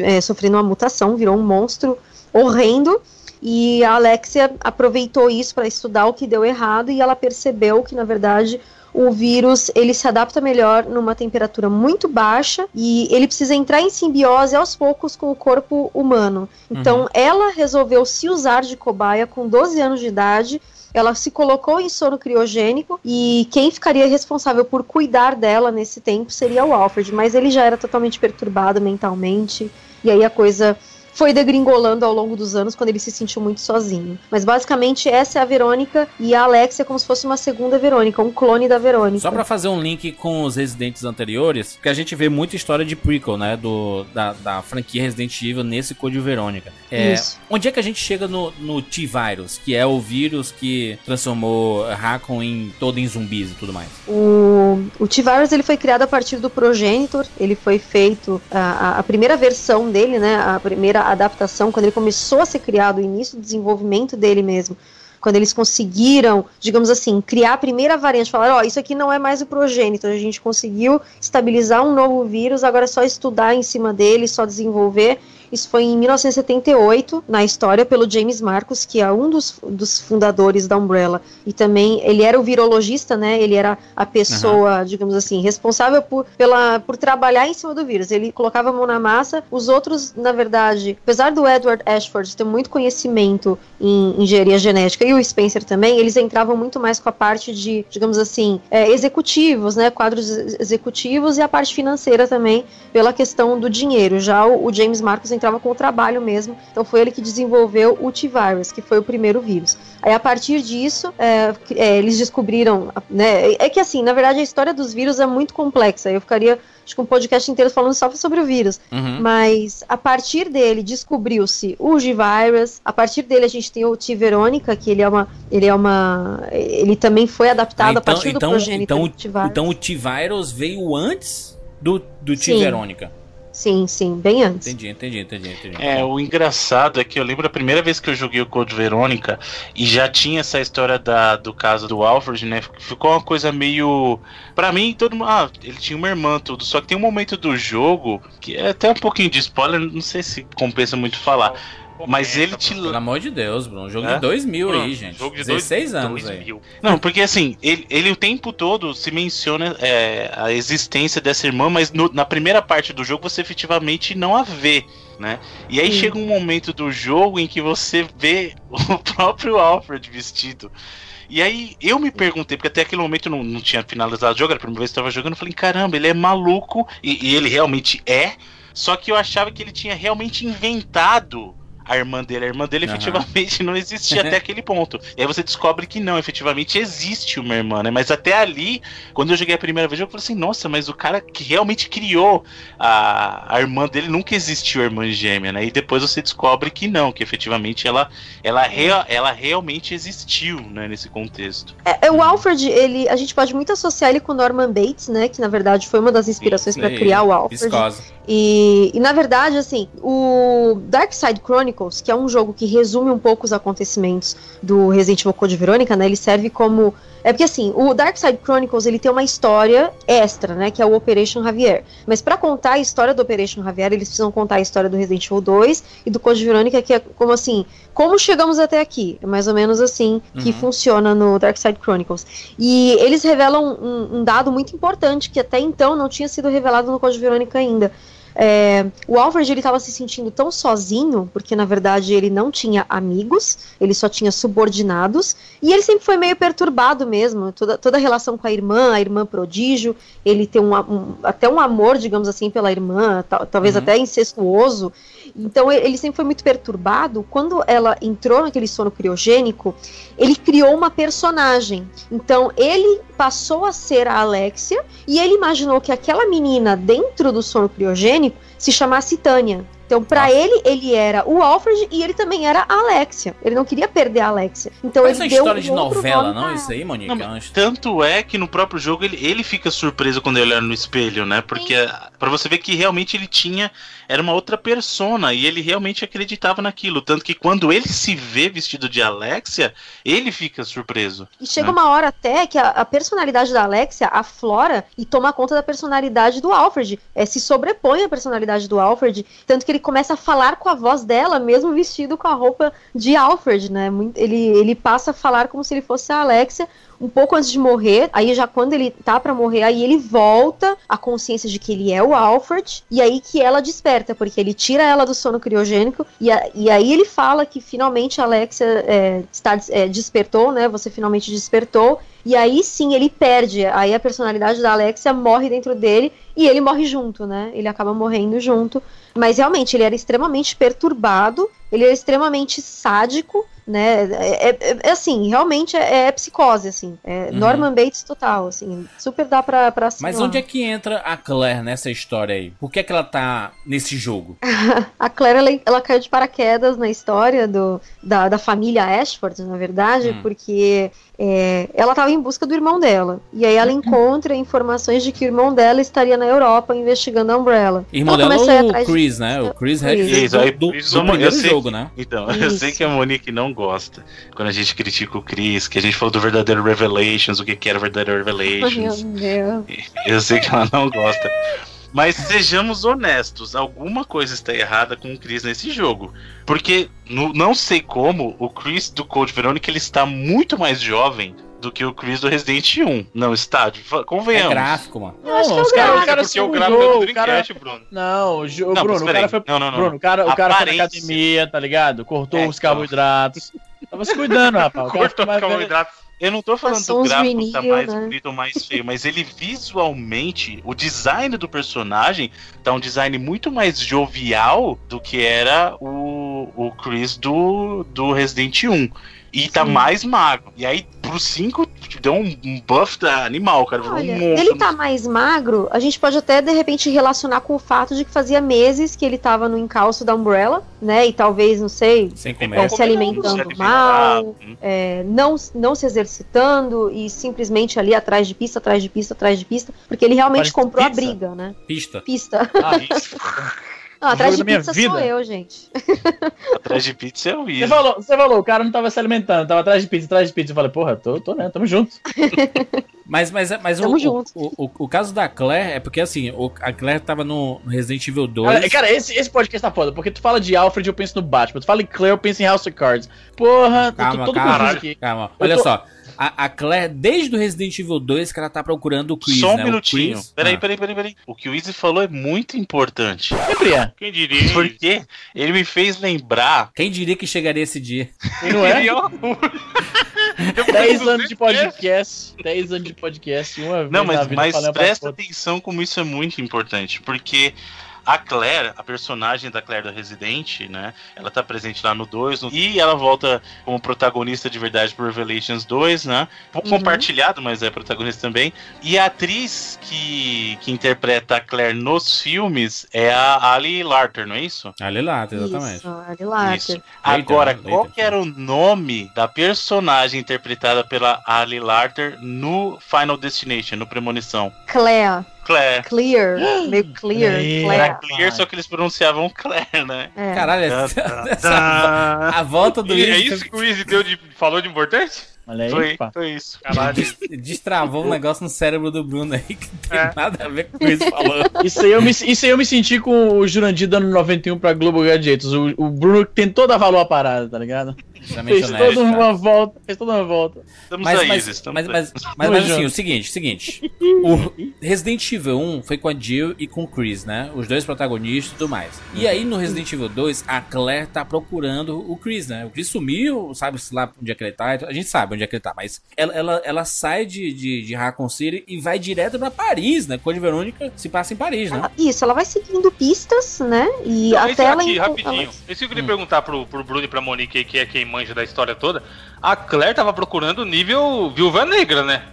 é, sofrendo uma mutação, virou um monstro horrendo. E a Alexia aproveitou isso para estudar o que deu errado e ela percebeu que, na verdade, o vírus ele se adapta melhor numa temperatura muito baixa e ele precisa entrar em simbiose aos poucos com o corpo humano. Então, Uhum. ela resolveu se usar de cobaia com 12 anos de idade. Ela se colocou em sono criogênico e quem ficaria responsável por cuidar dela nesse tempo seria o Alfred, mas ele já era totalmente perturbado mentalmente e aí a coisa foi degringolando ao longo dos anos quando ele se sentiu muito sozinho. Mas basicamente essa é a Verônica e a Alexia é como se fosse uma segunda Verônica, um clone da Verônica. Só para fazer um link com os Residentes anteriores, porque a gente vê muita história de prequel, né, do, da, da franquia Resident Evil nesse Code Verônica. É, Isso. onde é que a gente chega no, no T-Virus, que é o vírus que transformou Raccoon em todo em zumbis e tudo mais? O, o T-Virus ele foi criado a partir do Progenitor, ele foi feito a, a, a primeira versão dele, né, a primeira adaptação, quando ele começou a ser criado, o início do desenvolvimento dele mesmo, quando eles conseguiram, digamos assim, criar a primeira variante, falar, ó, isso aqui não é mais o progênito, a gente conseguiu estabilizar um novo vírus, agora é só estudar em cima dele, só desenvolver. Isso foi em 1978, na história, pelo James Marcos, que é um dos, dos fundadores da Umbrella. E também, ele era o virologista, né? Ele era a pessoa, uhum. digamos assim, responsável por, pela, por trabalhar em cima do vírus. Ele colocava a mão na massa. Os outros, na verdade, apesar do Edward Ashford ter muito conhecimento em engenharia genética e o Spencer também, eles entravam muito mais com a parte de, digamos assim, é, executivos, né? Quadros executivos e a parte financeira também, pela questão do dinheiro. Já o, o James Marcos entrava com o trabalho mesmo. Então foi ele que desenvolveu o T-Virus, que foi o primeiro vírus. Aí a partir disso, é, é, eles descobriram, né? É que assim, na verdade a história dos vírus é muito complexa. Eu ficaria acho que um podcast inteiro falando só sobre o vírus. Uhum. Mas a partir dele descobriu-se o G-Virus, a partir dele a gente tem o T-Verônica, que ele é uma. Ele é uma. Ele também foi adaptado então, a partir então, do progênito então, T-Virus. Então o T-Virus veio antes do, do T-Verônica. Sim, sim, bem antes. Entendi, entendi, entendi, entendi. É, o engraçado é que eu lembro a primeira vez que eu joguei o Code Verônica e já tinha essa história da, do caso do Alfred, né? Ficou uma coisa meio. Pra mim, todo mundo. Ah, ele tinha uma irmã, tudo. Só que tem um momento do jogo que é até um pouquinho de spoiler, não sei se compensa muito falar. Mas ele te. Pelo amor de Deus, Bruno. Jogo é? de 2000 Bruno, aí, gente. Jogo de 16 dois, anos aí. Não, porque assim, ele, ele o tempo todo se menciona é, a existência dessa irmã, mas no, na primeira parte do jogo você efetivamente não a vê. Né? E aí Sim. chega um momento do jogo em que você vê o próprio Alfred vestido. E aí eu me perguntei, porque até aquele momento eu não, não tinha finalizado o jogo, era a primeira vez que eu estava jogando, eu falei, caramba, ele é maluco, e, e ele realmente é. Só que eu achava que ele tinha realmente inventado a irmã dele. A irmã dele uhum. efetivamente não existia até aquele ponto. E aí você descobre que não, efetivamente existe uma irmã, né? Mas até ali, quando eu joguei a primeira vez, eu falei assim, nossa, mas o cara que realmente criou a, a irmã dele nunca existiu a irmã gêmea, né? E depois você descobre que não, que efetivamente ela, ela, rea, ela realmente existiu, né, nesse contexto. É, é, o Alfred, ele, a gente pode muito associar ele com Norman Bates, né? Que na verdade foi uma das inspirações para criar o Alfred. E, e na verdade, assim, o Dark Side Chronicles, que é um jogo que resume um pouco os acontecimentos do Resident Evil Code Verônica, né? Ele serve como é porque assim, o Dark Side Chronicles ele tem uma história extra, né, que é o Operation Javier. Mas para contar a história do Operation Javier, eles precisam contar a história do Resident Evil 2 e do Code Verônica, que é como assim, como chegamos até aqui? É mais ou menos assim que uhum. funciona no Dark Side Chronicles. E eles revelam um, um dado muito importante que até então não tinha sido revelado no Code Verônica ainda é, o Alfred ele estava se sentindo tão sozinho, porque na verdade ele não tinha amigos, ele só tinha subordinados, e ele sempre foi meio perturbado mesmo. Toda, toda a relação com a irmã, a irmã prodígio, ele tem um, um até um amor, digamos assim, pela irmã, tal, talvez uhum. até incestuoso. Então ele sempre foi muito perturbado. Quando ela entrou naquele sono criogênico, ele criou uma personagem. Então ele passou a ser a Alexia e ele imaginou que aquela menina dentro do sono criogênico se chamasse Tânia. Então, para ele, ele era o Alfred e ele também era a Alexia. Ele não queria perder a Alexia. Então, Mas ele é deu história um de novela, não? Isso aí, Monique? Não, tanto é que no próprio jogo ele, ele fica surpreso quando ele olha no espelho, né? Porque para você ver que realmente ele tinha era uma outra persona e ele realmente acreditava naquilo. Tanto que quando ele se vê vestido de Alexia, ele fica surpreso. E chega né? uma hora até que a, a, personalidade da Alexia aflora e toma conta da personalidade do Alfred. É, se sobrepõe a personalidade do Alfred. Tanto que ele começa a falar com a voz dela, mesmo vestido com a roupa de Alfred, né? Ele, ele passa a falar como se ele fosse a Alexia um pouco antes de morrer, aí já quando ele tá para morrer, aí ele volta à consciência de que ele é o Alfred, e aí que ela desperta, porque ele tira ela do sono criogênico, e, a, e aí ele fala que finalmente a Alexia é, está, é, despertou, né? Você finalmente despertou, e aí sim ele perde, aí a personalidade da Alexia morre dentro dele, e ele morre junto, né? Ele acaba morrendo junto mas realmente ele era extremamente perturbado, ele era extremamente sádico, né? É, é- é assim, realmente é, é psicose, assim. É Uhum. Norman Bates total, assim. Super dá pra, pra Mas onde é que entra a Claire nessa história aí? Por que, é que ela tá nesse jogo? A Claire, ela, ela caiu de paraquedas na história do, da, da família Ashford, na verdade, Hum. porque é, ela estava em busca do irmão dela. E aí ela encontra informações de que o irmão dela estaria na Europa investigando a Umbrella. Irmão Ela dela é o atrás de- Chris, né? O Chris Chris. Redfield Isso, aí, do, do, Chris, do eu primeiro sei- jogo, né? Então, eu Isso. sei que a Monique não gosta quando a gente critica o Chris, que a gente falou do verdadeiro Revelations, o que que era o verdadeiro Revelations. meu Deus. Eu sei que ela não gosta. Mas sejamos honestos, alguma coisa está errada com o Chris nesse jogo. Porque, no- não sei como, o Chris do Code Verônica ele está muito mais jovem do que o Chris do Resident 1. Não está? Fa- É Convenhamos. gráfico, mano. Eu acho que é o os caras- gráfico. os caras porque o gráfico é do o cara- Dreamcast, Bruno. Não, o jo- Não, Bruno, o cara foi. Não, não, não. Bruno, o cara, o cara foi na academia, tá ligado? Cortou É, os então. carboidratos. Tava se cuidando, rapaz. Cara Cortou os carboidratos. Eu não tô falando Passou do gráfico tá vinil, mais né? bonito ou mais feio, mas ele visualmente, o design do personagem tá um design muito mais jovial do que era o, o Chris do, do Resident 1. E tá Sim. mais magro. E aí, pro 5, deu um, buff da animal, cara. Olha, um monstro. ele tá mais magro, a gente pode até de repente relacionar com o fato de que fazia meses que ele tava no encalço da Umbrella, né? E talvez, não sei, Sem é, se alimentando Se mal, hum. é, não, não se exercitando e simplesmente ali atrás de pista, atrás de pista, atrás de pista, porque ele realmente de comprou a pizza? briga, né? Pista. Pista. Ah, Isso. Não, atrás de pizza vida. sou eu, gente. Atrás de pizza é o Você Easy. falou, você falou, o cara não tava se alimentando, tava atrás de pizza, atrás de pizza. Eu falei, porra, tô, tô né, tamo junto. Mas, mas, mas o, Tamo o, junto. o, o, o caso da Claire é porque assim, o- a Claire tava no Resident Evil 2. Cara, cara, esse, esse podcast tá foda, porque tu fala de Alfred, eu penso no Batman. Tu fala em Claire, eu penso em House of Cards. Porra, eu tô Calma, todo calma, aqui. calma. Olha tô- só. A, a Claire, desde o Resident Evil 2, que ela tá procurando o Chris, Só um né? Minutinho. Chris- Peraí, Ah. peraí, peraí, peraí. O que o Easy falou é muito importante. Quem diria? Porque ele me fez lembrar Quem diria que chegaria esse dia? Não é? Seria um- 10 anos de podcast. 10 anos de podcast, uma vez Não, na mas, vida mas presta atenção como isso é muito importante, porque a Claire, a personagem da Claire do Resident, né? Ela tá presente lá no 2 no- e ela volta como protagonista de verdade pro Revelations 2, né? Pouco Uhum. compartilhado, mas é protagonista também. E a atriz que, que interpreta a Claire nos filmes é a Ali Larter, não é isso? Ali lá, exatamente. Isso, ali lá. Isso. Agora, Leiter, qual Leiter. que era o nome da personagem interpretada pela Ali Larter no Final Destination, no Premonição? Claire, Claire. clear, meio clear, Claire. Era. Clear, só que eles pronunciavam Claire, né? É. Caralho, essa, essa- a volta do E é Easy isso que o Easy deu de, falou de importante? Olha aí, Foi, pá. foi isso. Caralho. des- destravou um negócio no cérebro do Bruno aí que não tem É. nada a ver com o que o Easy falou. Isso aí, eu me, isso aí eu me senti com o Jurandir dando 91 pra Globo Gadgets. O, o Bruno tentou dar valor à parada, tá ligado? Extremamente Fez honesto, toda uma volta, fez toda uma volta. Estamos Mas, aí, mas, Isis, mas, estamos mas, aí. mas, Tamo mas, assim, o seguinte, seguinte. O Resident Evil 1 foi com a Jill e com o Chris, né? Os dois protagonistas e tudo mais. E aí no Resident Evil 2, a Claire tá procurando o Chris, né? O Chris sumiu, sabe-se lá onde é que ele tá. A gente sabe onde é que ele tá, mas ela, ela, ela sai de, de, de Raccoon City e vai direto pra Paris, né? Code Verônica se passa em Paris, né? Isso, ela vai seguindo pistas, né? E Não, até ela aqui, rapidinho. ela- Esse que eu queria perguntar pro, pro Bruno e pra Monique, que é quem manja da história toda. A Claire tava procurando o nível Viúva Negra, né?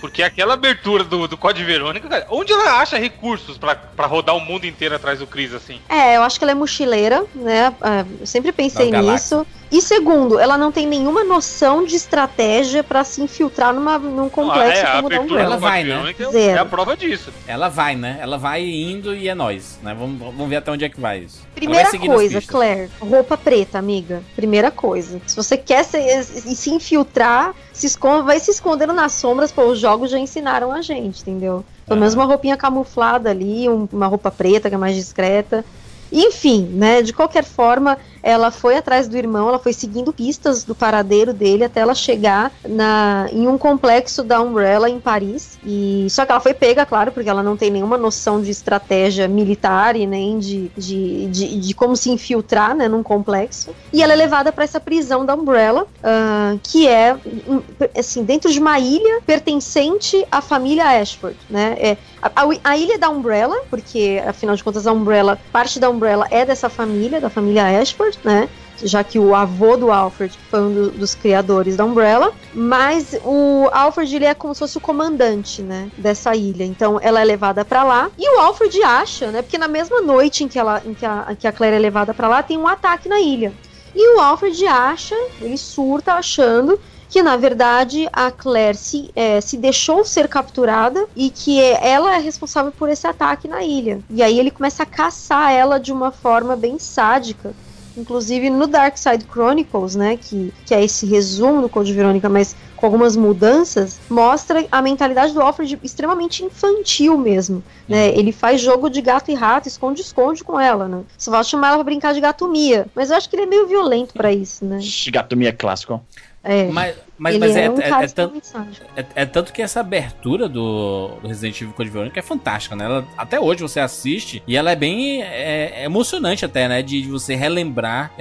Porque aquela abertura do, do Código Verônica, cara, onde ela acha recursos pra, pra rodar o mundo inteiro atrás do Chris, assim? É, eu acho que ela é mochileira, né? É, Eu sempre pensei Das galáxias. E segundo, ela não tem nenhuma noção de estratégia pra se infiltrar numa, num complexo Ah, é, como o da abertura Ela Umbrella. vai, né? É Zero. a prova disso. Ela vai, né? Ela vai indo e é nós, né? Vamos, vamos ver até onde é que vai isso. Vai Primeira as coisa. Claire, roupa preta, amiga. Primeira coisa. Se você quer se, se se infiltrar, se esconde, vai se escondendo nas sombras, pô, os jogos já ensinaram a gente, entendeu? Pelo É. menos uma roupinha camuflada ali, um- uma roupa preta que é mais discreta. Enfim, né, de qualquer forma, ela foi atrás do irmão, ela foi seguindo pistas do paradeiro dele até ela chegar na, em um complexo da Umbrella em Paris. E só que ela foi pega, claro, porque ela não tem nenhuma noção de estratégia militar e nem de, de, de, de como se infiltrar né, num complexo. E ela é levada para essa prisão da Umbrella, uh, que é assim dentro de uma ilha pertencente à família Ashford, né? É, a, a, ilha da Umbrella, porque afinal de contas a Umbrella, parte da Umbrella é dessa família, da família Ashford, né? já que o avô do Alfred foi um do, dos criadores da Umbrella, mas o Alfred ele é como se fosse o comandante, né, dessa ilha. Então ela é levada para lá e o Alfred acha, né, porque na mesma noite em que ela, em que a, que a Claire é levada para lá tem um ataque na ilha. E o Alfred acha, ele surta achando que na verdade a Claire se, é, se deixou ser capturada e que ela é responsável por esse ataque na ilha. E aí ele começa a caçar ela de uma forma bem sádica. Inclusive no Dark Side Chronicles, né, que, que é esse resumo do Code Verônica, mas com algumas mudanças, mostra a mentalidade do Alfred extremamente infantil mesmo, né? Ele faz jogo de gato e rato, esconde-esconde com ela, né? Você vai chamar ela pra brincar de gatomia, mas eu acho que ele é meio violento para isso, né? Gatomia clássico. É. Mas, mas, mas é, é, um é, é, tanto, é, é, tanto que essa abertura do, do Resident Evil Code Verônica é fantástica, né? Ela, até hoje você assiste e ela é bem é, emocionante até, né? De, de você relembrar.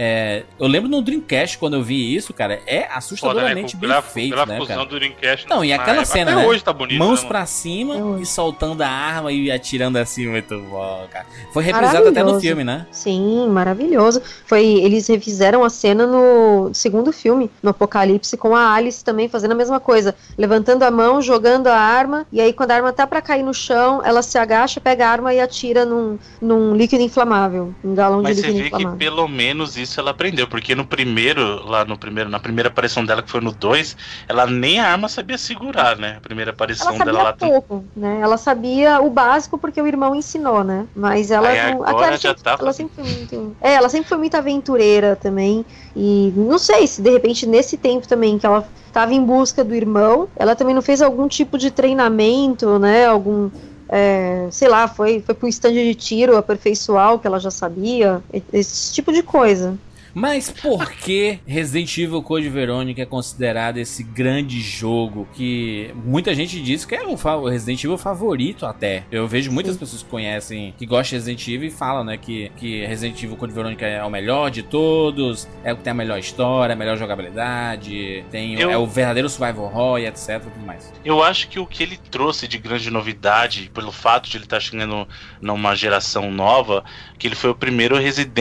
eu lembro no Dreamcast, quando eu vi isso, cara, é assustadoramente Pô, né, bem feito, né, cara? do Dreamcast Não, e aquela cena, até né? hoje tá bonito, Mãos né, pra cima e soltando a arma e atirando assim, muito bom, cara. Foi reprisado até no filme, né? Sim, maravilhoso. Foi, eles refizeram a cena no segundo filme, no Apocalipse, com a Alice também fazendo a mesma coisa, levantando a mão, jogando a arma, e aí quando a arma tá para cair no chão, ela se agacha, pega a arma e atira num, num líquido inflamável, um galão Mas de líquido inflamável. Mas você vê que pelo menos isso ela aprendeu, porque no primeiro, lá no primeiro, na primeira aparição dela, que foi no 2, ela nem a arma sabia segurar, né? A primeira aparição ela sabia dela lá. pouco, né? Ela sabia o básico porque o irmão ensinou, né? Mas ela aí não. Agora já sempre, tá... ela sempre foi muito. É, ela sempre foi muito aventureira também. E não sei se de repente nesse tempo também que ela estava em busca do irmão, ela também não fez algum tipo de treinamento, né? Algum. É, sei lá, foi, foi um stand de tiro aperfeiçoar o que ela já sabia, esse tipo de coisa. Mas por que Resident Evil Code Verônica é considerado esse grande jogo que muita gente diz que é o Resident Evil favorito até? Eu vejo muitas pessoas que conhecem, que gostam de Resident Evil e falam, né, que, que Resident Evil Code Verônica é o melhor de todos, é o que tem a melhor história, a melhor jogabilidade, tem eu, é o verdadeiro survival horror e etc, tudo mais. Eu acho que o que ele trouxe de grande novidade, pelo fato de ele estar chegando numa geração nova, que ele foi o primeiro Resident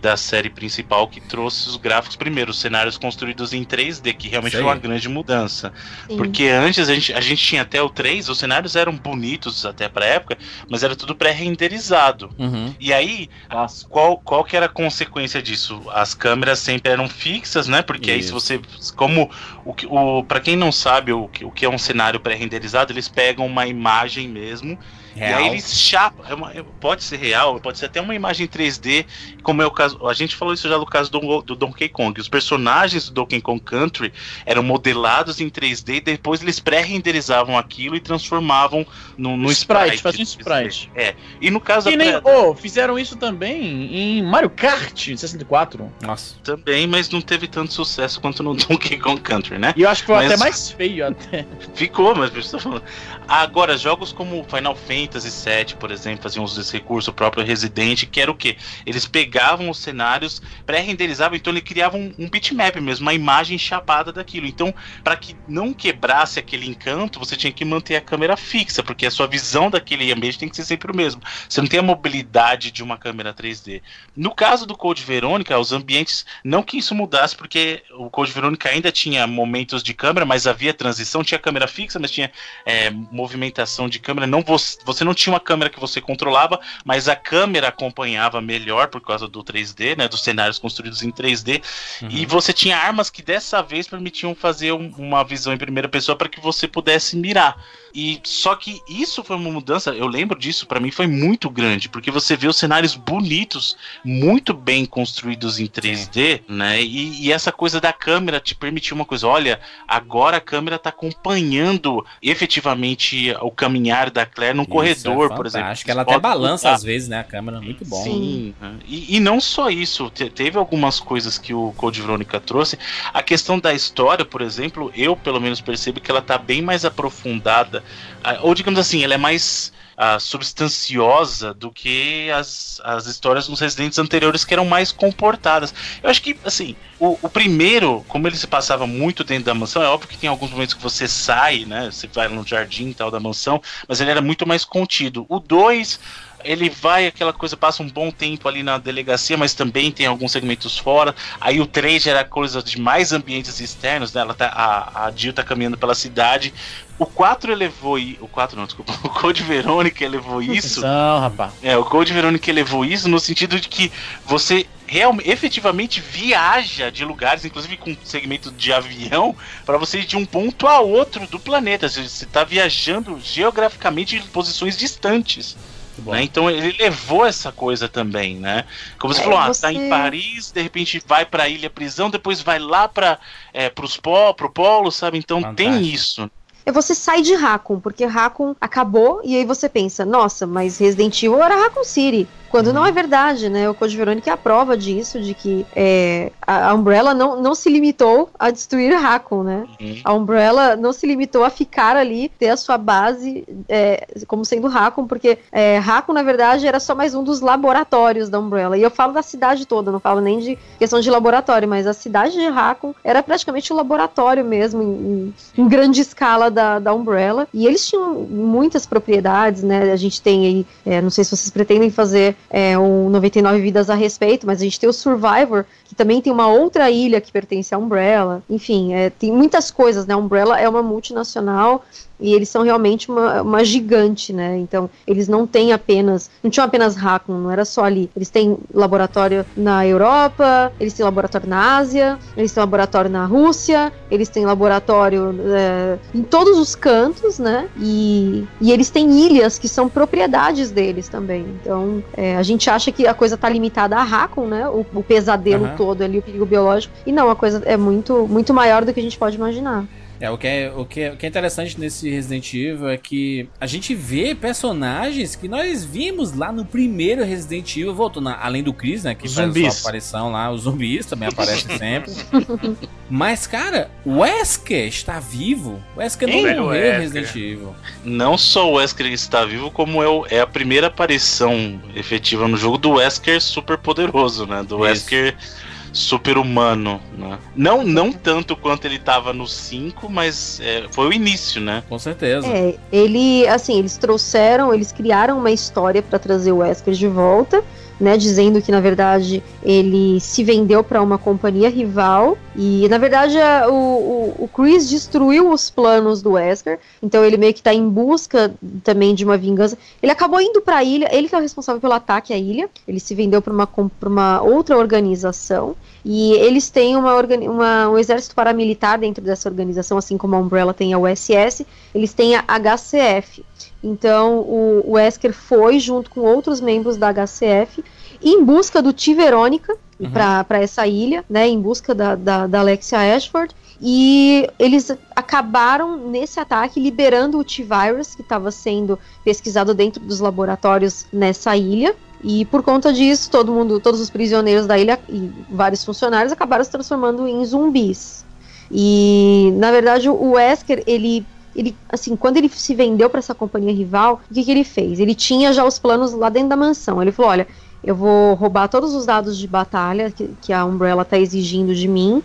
da série principal que trouxe os gráficos primeiro, os cenários construídos em 3D, que realmente Sei. foi uma grande mudança. Sim. Porque antes a gente, a gente tinha até o 3, os cenários eram bonitos até pra época, mas era tudo pré-renderizado. Uhum. E aí, as, qual, qual que era a consequência disso? As câmeras sempre eram fixas, né? Porque Isso. aí se você. Como o, o, para quem não sabe o, o que é um cenário pré-renderizado, eles pegam uma imagem mesmo Real. E aí eles chapam. É uma, pode ser real, pode ser até uma imagem 3D, como é o caso. A gente falou isso já no caso do, do Donkey Kong. Os personagens do Donkey Kong Country eram modelados em 3D e depois eles pré-renderizavam aquilo e transformavam no, no sprite. Faziam sprite. É. E no caso e nem, oh, fizeram isso também em Mario Kart 64. Nossa. Também, mas não teve tanto sucesso quanto no Donkey Kong Country, né? E eu acho que foi mas... até mais feio até. Ficou, mas eu estou falando. Agora, jogos como Final Fantasy VII, por exemplo, faziam uso desse recurso, o próprio Resident, que era o quê? Eles pegavam os cenários, pré-renderizavam, então ele criava um, um bitmap mesmo, uma imagem chapada daquilo. Então, para que não quebrasse aquele encanto, você tinha que manter a câmera fixa, porque a sua visão daquele ambiente tem que ser sempre o mesmo. Você não tem a mobilidade de uma câmera 3D. No caso do Code Verônica, os ambientes, não que isso mudasse, porque o Code Verônica ainda tinha momentos de câmera, mas havia transição, tinha câmera fixa, mas tinha é, movimentação de câmera. Não você, você não tinha uma câmera que você controlava, mas a câmera acompanhava melhor por causa do 3D, né? Dos cenários construídos em 3D. Uhum. E você tinha armas que dessa vez permitiam fazer um, uma visão em primeira pessoa para que você pudesse mirar. E só que isso foi uma mudança, eu lembro disso, para mim foi muito grande, porque você vê os cenários bonitos, muito bem construídos em 3D, Sim. né? E, e, essa coisa da câmera te permitiu uma coisa, olha, agora a câmera tá acompanhando efetivamente o caminhar da Claire num Isso. Corredor, é por exemplo. Acho que ela até balança às vezes, né? A câmera, muito bom. Sim, né? e, e não só isso, te- teve algumas coisas que o Code Verônica trouxe. A questão da história, por exemplo, eu pelo menos percebo que ela tá bem mais aprofundada, ah, ou digamos assim, ela é mais ah, substanciosa do que as, as histórias nos Residentes anteriores que eram mais comportadas. Eu acho que, assim, o, o primeiro, como ele se passava muito dentro da mansão, é óbvio que tem alguns momentos que você sai, né? Você vai no jardim e tal da mansão, mas ele era muito mais contido. O 2 ele vai, aquela coisa, passa um bom tempo ali na delegacia, mas também tem alguns segmentos fora. Aí o 3 já era coisa de mais ambientes externos, né? Ela tá, a, a Jill tá caminhando pela cidade. O 4 elevou O 4 não, desculpa. O Code Verônica elevou isso. Atenção, rapaz. É, o Code Verônica elevou isso no sentido de que você realmente, efetivamente viaja de lugares, inclusive com segmento de avião, para você ir de um ponto a outro do planeta. Você está viajando geograficamente em posições distantes. Né? Então ele levou essa coisa também, né? Como você É, falou, ah, você- tá em Paris, de repente vai pra ilha prisão, depois vai lá para é, pros pó, pro polo, sabe? Então tem Fantástico. isso. É você sai de Raccoon, porque Raccoon acabou e aí você pensa, nossa, mas Resident Evil era Raccoon City. Quando não é verdade, né? O Code Verônica é a prova disso, de que é, a Umbrella não, não se limitou a destruir Raccoon, né? Uhum. A Umbrella não se limitou a ficar ali, ter a sua base é, como sendo Raccoon, porque é, Raccoon, na verdade, era só mais um dos laboratórios da Umbrella. E eu falo da cidade toda, não falo nem de questão de laboratório, mas a cidade de Raccoon era praticamente um laboratório mesmo, em, em- em grande escala da, da Umbrella. E eles tinham muitas propriedades, né? A gente tem aí, é, não sei se vocês pretendem fazer é, um 99 Vidas a respeito, mas a gente tem o Survivor, que também tem uma outra ilha que pertence à Umbrella. Enfim, é, tem muitas coisas, né? A Umbrella é uma multinacional e eles são realmente uma, uma gigante, né? Então, eles não têm apenas, não tinham apenas Raccoon, não era só ali. Eles têm laboratório na Europa, eles têm laboratório na Ásia, eles têm laboratório na Rússia, eles têm laboratório é, em todos os cantos, né? E, e eles têm ilhas que são propriedades deles também. Então, é, a gente acha que a coisa tá limitada a Raccoon, né? O, o pesadelo Aham. todo ali, o perigo biológico. E não, a coisa é muito, muito maior do que a gente pode imaginar. É, o que é, o, que é, o que é interessante nesse Resident Evil é que a gente vê personagens que nós vimos lá no primeiro Resident Evil, voltando, além do Chris, né, que Os faz a zumbis. sua aparição lá, os zumbis também aparecem sempre. Mas, cara, o Wesker está vivo. O Wesker não morreu em Wesker. Resident Evil. Não só o Wesker está vivo, como é, o- é a primeira aparição efetiva no jogo do Wesker super poderoso, né? Do Isso. Wesker super humano, né? Não, não tanto quanto ele tava no 5, mas é, foi o início, né? Com certeza. É, ele, assim, eles trouxeram, eles criaram uma história pra trazer o Wesker de volta, né, dizendo que na verdade ele se vendeu pra uma companhia rival e na verdade a- o, o, Chris destruiu os planos do Wesker, então ele meio que tá em busca também de uma vingança. Ele acabou indo pra ilha, ele que é o responsável pelo ataque à ilha, ele se vendeu pra uma, uma outra organização. E eles têm uma, uma- um exército paramilitar dentro dessa organização, assim como a Umbrella tem a USS, eles têm a HCF. Então o, o Wesker foi junto com outros membros da HCF em busca do T Verônica Uhum. para essa ilha, né, em busca da, da, da Alexia Ashford. E eles acabaram nesse ataque liberando o T-Virus que estava sendo pesquisado dentro dos laboratórios nessa ilha. E por conta disso, todo mundo, todos os prisioneiros da ilha e vários funcionários acabaram se transformando em zumbis. E na verdade o Wesker, ele ele, assim, quando ele se vendeu para essa companhia rival, o que, que ele fez? Ele tinha já os planos lá dentro da mansão. Ele falou: olha, eu vou roubar todos os dados de batalha que, que a Umbrella tá exigindo de mim.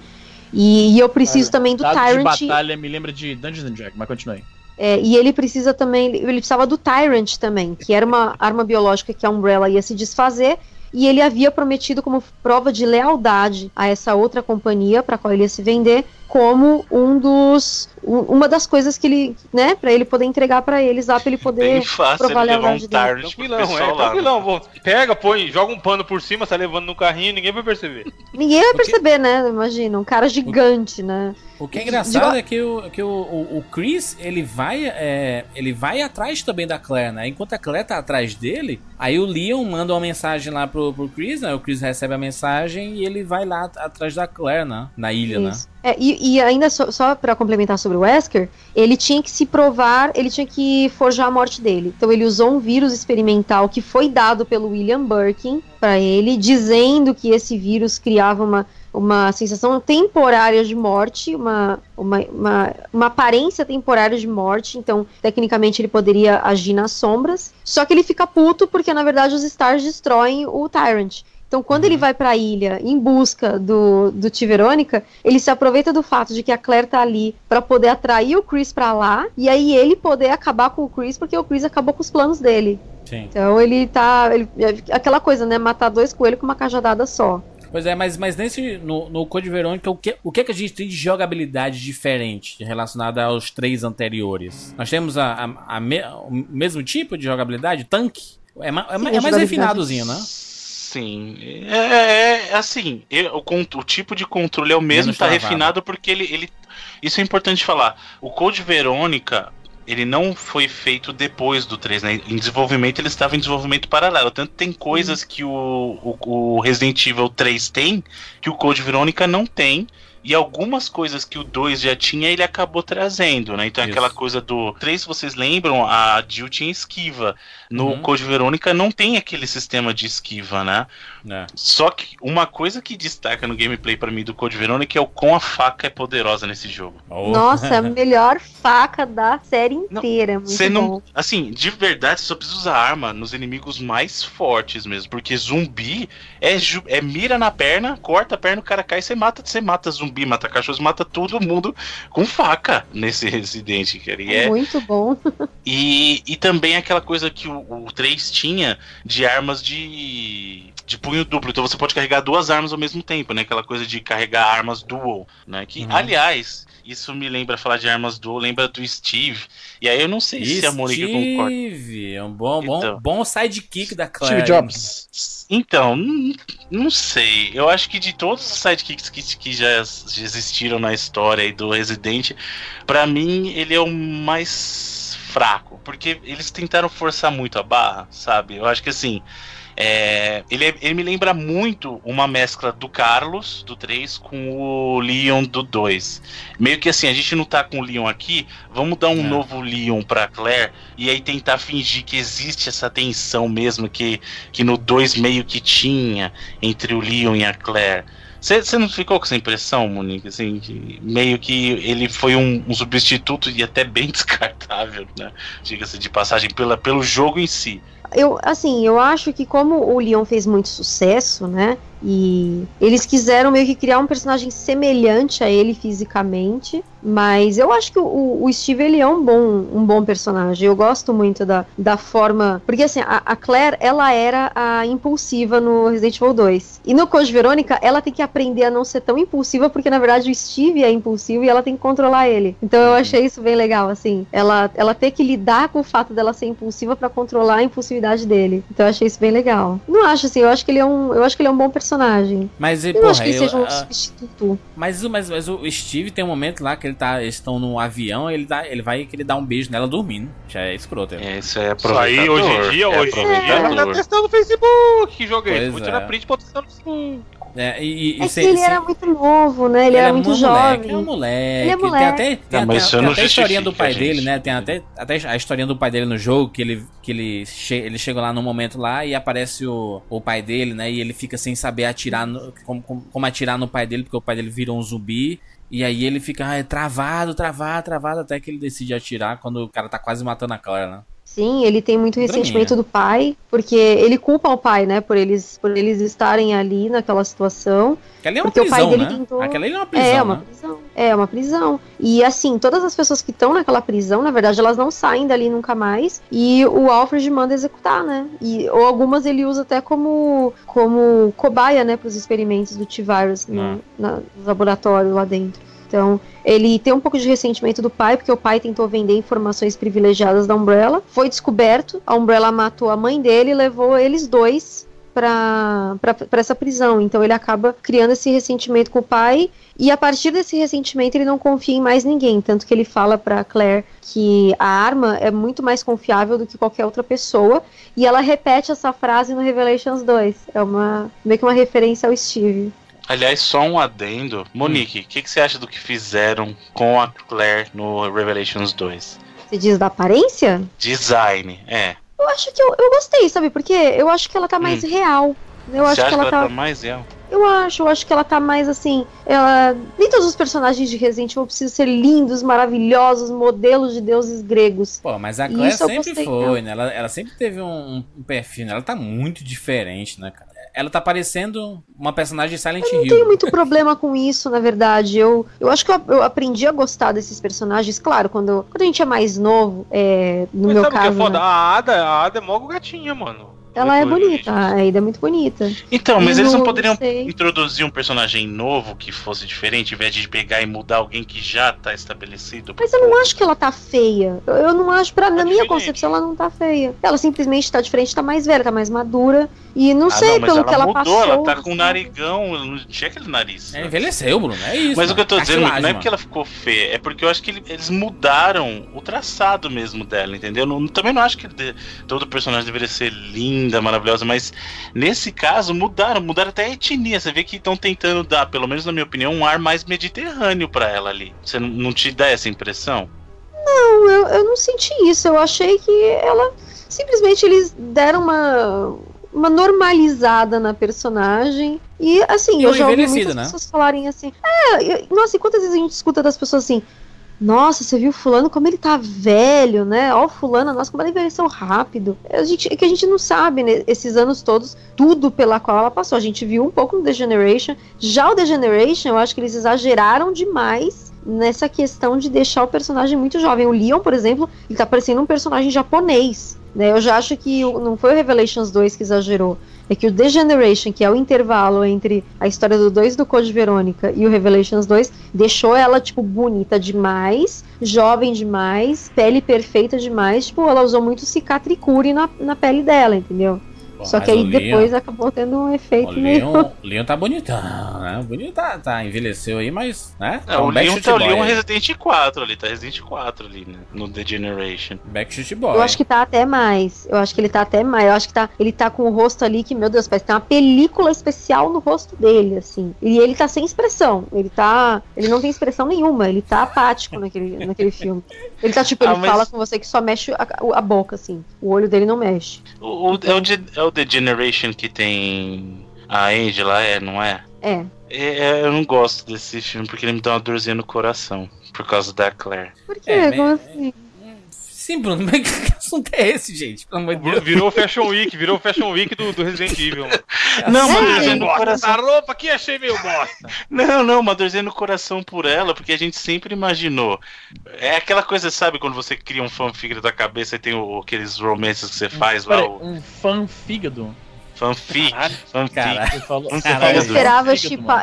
E, e eu preciso também do Dados de Tyrant. batalha me lembra de Dungeons and Dragons, mas continue. É, e ele precisa também, ele precisava do Tyrant também, que era uma arma biológica que a Umbrella ia se desfazer, e ele havia prometido como prova de lealdade a essa outra companhia para qual ele ia se vender, como um dos um- uma das coisas que ele, né, para ele poder entregar para eles lá para ele Bem poder fácil ele provar levar um lealdade dele. Tyrant pro Tranquilão, pessoal é, lá. né? tranquilão. Vou, pega, põe, joga um pano por cima, tá levando no carrinho, ninguém vai perceber. Ninguém vai perceber, né? Imagina, um cara gigante, né? O que é engraçado é que, o, que o, o, o Chris, ele vai, é, ele vai atrás também da Claire, né? Enquanto a Claire tá atrás dele, aí o Leon manda uma mensagem lá pro, pro Chris, né? O Chris recebe a mensagem e ele vai lá at- atrás da Claire, né? Na ilha, né? Isso. É, e, e ainda só, só para complementar sobre o Wesker, ele tinha que se provar, ele tinha que forjar a morte dele. Então ele usou um vírus experimental que foi dado pelo William Birkin para ele, dizendo que esse vírus criava uma uma sensação temporária de morte, uma, uma, uma, uma, aparência temporária de morte, então tecnicamente ele poderia agir nas sombras. Só que ele fica puto porque na verdade os Stars destroem o Tyrant. Então, quando ele vai para a ilha em busca do, do T. Verônica, ele se aproveita do fato de que a Claire tá ali para poder atrair o Chris para lá e aí ele poder acabar com o Chris porque o Chris acabou com os planos dele. Sim. Então ele tá. Ele, aquela coisa, né? Matar dois coelhos com uma cajadada só. Pois é, mas, mas nesse. No, no Code Verônica, o que, o que, que a gente tem de jogabilidade diferente relacionada aos três anteriores? Nós temos a, a, a me, o mesmo tipo de jogabilidade? Tanque? É, é, Sim, é mais refinadozinho, né? Sim. É, é, é assim, o, o, tipo de controle é o mesmo, está refinado porque ele, ele. Isso é importante falar. O Code Verônica, ele não foi feito depois do 3, né? Em desenvolvimento ele estava em desenvolvimento paralelo. Tanto tem coisas que o, o, o Resident Evil 3 tem que o Code Verônica não tem. E algumas coisas que o 2 já tinha, ele acabou trazendo, né? Então, Isso. aquela coisa do 3, vocês lembram, a Jill tinha esquiva. No uhum. Code Verônica não tem aquele sistema de esquiva, né? É. Só que uma coisa que destaca no gameplay para mim do Code Verônica é o quão a faca é poderosa nesse jogo. Oh. Nossa, a melhor faca da série inteira. Você não. Assim, de verdade, você só precisa usar arma nos inimigos mais fortes mesmo. Porque zumbi é, é mira na perna, corta a perna, o cara cai e você mata, você mata zumbi, mata cachorro, mata todo mundo com faca nesse Resident, cara. E é, é muito bom. E, e também aquela coisa que o, o 3 tinha de armas de de punho duplo. Então você pode carregar duas armas ao mesmo tempo, né? Aquela coisa de carregar armas dual, né? Que, uhum. aliás, isso me lembra falar de armas dual, lembra do Steve. E aí eu não sei Steve, se a Mônica concorda. Steve, é um bom, bom, então, bom sidekick da Claire. Steve Jobs. Então, não, não sei. Eu acho que de todos os sidekicks que, que já, já existiram na história aí do Resident, para mim ele é o mais fraco, porque eles tentaram forçar muito a barra, sabe? Eu acho que assim, é, ele, ele me lembra muito uma mescla do Carlos, do 3, com o Leon do 2. Meio que assim, a gente não tá com o Leon aqui, vamos dar um é. novo Leon pra Claire e aí tentar fingir que existe essa tensão mesmo que, que no 2 meio que tinha entre o Leon e a Claire. Você não ficou com essa impressão, Monique? Assim, que meio que ele foi um, um substituto e até bem descartável, né? Diga-se de passagem, pela, pelo jogo em si eu, assim, eu acho que como o Leon fez muito sucesso, né? E eles quiseram meio que criar um personagem semelhante a ele fisicamente, mas eu acho que o, o Steve ele é um bom, um bom personagem. Eu gosto muito da, da forma. Porque assim, a, a Claire, ela era a impulsiva no Resident Evil 2. E no Code Verônica, ela tem que aprender a não ser tão impulsiva, porque na verdade o Steve é impulsivo e ela tem que controlar ele. Então eu achei isso bem legal, assim. Ela, ela ter que lidar com o fato dela ser impulsiva para controlar a impulsividade dele. Então eu achei isso bem legal. Não acho assim, eu acho que ele é um, eu acho que ele é um bom personagem. Mas, eu porra, acho que eu, seja um substituto. Mas, mas, mas o Steve tem um momento lá que ele tá, eles estão no avião, ele, dá, ele vai que ele dá um beijo nela dormindo. Já é escroto. É, isso é aproveitador. Isso aí, hoje em dia, é hoje em dia, ela tá testando no Facebook. Que jogo é esse? Vou tirar é. print e botar no Facebook. É, e, e é se, que ele se... era muito novo, né? Ele, ele era muito jovem. Moleque, é um moleque. Ele é moleque. Tem até, tem não, até, tem até a historinha do pai dele, né? Tem até, até a historinha do pai dele no jogo, que ele, que ele, che ele chega lá no momento lá e aparece o, o pai dele, né? E ele fica sem saber atirar no, como, como, como atirar no pai dele, porque o pai dele virou um zumbi. E aí ele fica ah, travado, travado, travado, até que ele decide atirar quando o cara tá quase matando a Clara, né? Sim, ele tem muito ressentimento do pai, porque ele culpa o pai, né, por eles, por eles estarem ali naquela situação. Aquela é uma porque prisão, o pai dele né? tentou... Aquela é uma prisão, É, uma né? prisão. É, uma prisão. E assim, todas as pessoas que estão naquela prisão, na verdade, elas não saem dali nunca mais. E o Alfred manda executar, né? E, ou algumas ele usa até como, como cobaia, né, para os experimentos do T-Virus no, ah. no laboratório lá dentro. Então, ele tem um pouco de ressentimento do pai, porque o pai tentou vender informações privilegiadas da Umbrella. Foi descoberto, a Umbrella matou a mãe dele e levou eles dois para essa prisão. Então ele acaba criando esse ressentimento com o pai e a partir desse ressentimento ele não confia em mais ninguém, tanto que ele fala para Claire que a arma é muito mais confiável do que qualquer outra pessoa e ela repete essa frase no Revelations 2. É uma meio que uma referência ao Steve. Aliás, só um adendo. Monique, o que, que você acha do que fizeram com a Claire no Revelations 2? Você diz da aparência? Design, é. Eu acho que eu, eu gostei, sabe? Porque eu acho que ela tá mais real. Eu você acho acha que ela tá. mais real? Eu acho, eu acho que ela tá mais assim. Ela. Nem todos os personagens de Resident Evil precisam ser lindos, maravilhosos, modelos de deuses gregos. Pô, mas a Claire sempre gostei foi, dela. né? Ela, ela sempre teve um, um perfil, né? Ela tá muito diferente, né, cara? Ela tá parecendo uma personagem de Silent Não tenho Hill. muito problema com isso, na verdade. Eu, eu acho que eu, eu aprendi a gostar desses personagens. Claro, quando, quando a gente é mais novo, é, no Mas meu sabe o que caso. é foda? né, A Ada, a Ada é mó gatinha, mano. Ela é bonita, a Aida é muito bonita. Então, mas E eles não poderiam sei. introduzir um personagem novo que fosse diferente, em vez de pegar e mudar alguém que já tá estabelecido? Mas eu não acho que ela tá feia. Eu, eu não acho, pra, na minha diferente. concepção, ela não tá feia. Ela simplesmente tá diferente, tá mais velha, tá mais madura. E não Ah, sei, não, pelo ela que ela mudou, passou. ela tá com um narigão, não tinha aquele nariz. É, envelheceu, Bruno. É isso. Mas o que eu tô mano. dizendo não é porque ela ficou feia, é porque eu acho que ele- eles mudaram o traçado mesmo dela, entendeu? Não- também não acho que de- todo personagem deveria ser linda, maravilhosa, mas nesse caso mudaram, mudaram até a etnia. Você vê que estão tentando dar, pelo menos na minha opinião, um ar mais mediterrâneo pra ela ali. Você não, não te dá essa impressão? Não, eu, eu não senti isso. Eu achei que ela. Simplesmente eles deram uma. Uma normalizada na personagem. E assim, E eu já ouvi muitas né? pessoas falarem assim. É, eu- nossa, e quantas vezes a gente escuta das pessoas assim. Nossa, você viu fulano como ele tá velho, né? Ó, fulano, nossa, como ela envelheceu rápido. A gente, é que a gente não sabe, né, esses anos todos, tudo pela qual ela passou. A gente viu um pouco no The Generation. Já o The Generation, eu acho que eles exageraram demais nessa questão de deixar o personagem muito jovem. O Leon, por exemplo, ele tá parecendo um personagem japonês. Né? Eu já acho que não foi o Revelations 2 que exagerou. É que o The Generation, que é o intervalo entre a história do 2 do Code Verônica e o Revelations 2, deixou ela, tipo, bonita demais, jovem demais, pele perfeita demais. Tipo, ela usou muito cicatricure na, na pele dela, entendeu? Pô, Só que aí o Leon- depois acabou tendo um efeito O meio. Leon, o Leon tá bonitão, né? O Leon tá, tá, envelheceu aí, mas, né? É, o Leon Backstreet tá o Leon. Resident 4 ali, tá Resident 4 ali, né? No The Generation. Backstreet Boy. Eu acho que tá até mais. Eu acho que ele tá até mais. Eu acho que tá, ele tá com o rosto ali que, meu Deus, parece que tem uma película especial no rosto dele, assim. E ele tá sem expressão. Ele tá. Ele não tem expressão nenhuma. Ele tá apático naquele, naquele filme. Ele tá tipo, ele Ah, mas- fala com você que só mexe a, a boca, assim. O olho dele não mexe. O, o- é, o, é o The Generation que tem a Angela, é, não é? É. É, é, Eu não gosto desse filme porque ele me dá uma dorzinha no coração. Por causa da Claire. Por quê? É, Como assim? Sim, Bruno, mas que assunto é esse, gente? Pelo amor de Deus. Virou o Fashion Week, virou o Fashion Week do, do Resident Evil. mano. Não, no Bosta, coração. essa roupa aqui achei meio bosta. Não, não, uma dorzinha no coração por ela, porque a gente sempre imaginou. É aquela coisa, sabe, quando você cria um fanfic da cabeça e tem o- aqueles romances que você faz lá, o um fã fígado. fanfic. fanfic. Caralho. Você falou, você Caralho. falou Eu do esperava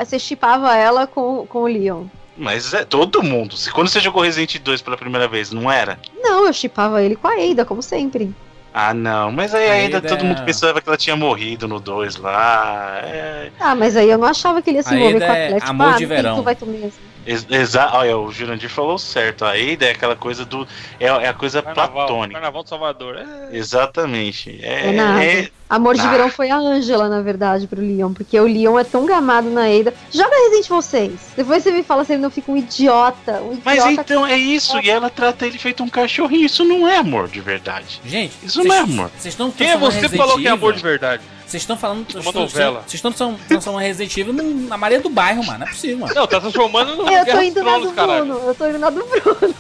você chipava ela com, com o Leon. Mas é todo mundo. Se quando você jogou Resident 2 pela primeira vez, não era? Não, eu chipava ele com a Ada, como sempre. Ah, não. Mas aí ainda todo mundo pensava que ela tinha morrido no 2 lá. É. Ah, mas aí eu não achava que ele ia se A envolver com a é. Tipo, amor ah, de verão. Tu vai tu mesmo. Ex exa Olha, o Jurandir falou certo. A Ada é aquela coisa do. É, é a coisa Carnaval, platônica. Carnaval de Salvador. É. Exatamente. É, É nada. é- Amor de Ah. verão foi a Angela, na verdade, pro Leon, porque o Leon é tão gamado na Ada. Joga Resident 6. Depois você me fala se ele não fica um idiota. Um Mas idiota então é isso, e ela trata ele feito um cachorrinho. Isso não é amor de verdade. Gente, Isso não é amor. Vocês estão Quem é você que falou que é amor de verdade? Vocês estão falando. Uma estão- novela. Vocês estão transformando- Resident Evil na Maria do Bairro, mano. Não é possível, mano. Não, tá transformando no Eu tô Guerra indo na Tronos, do caralho. Bruno. Eu tô indo na do Bruno.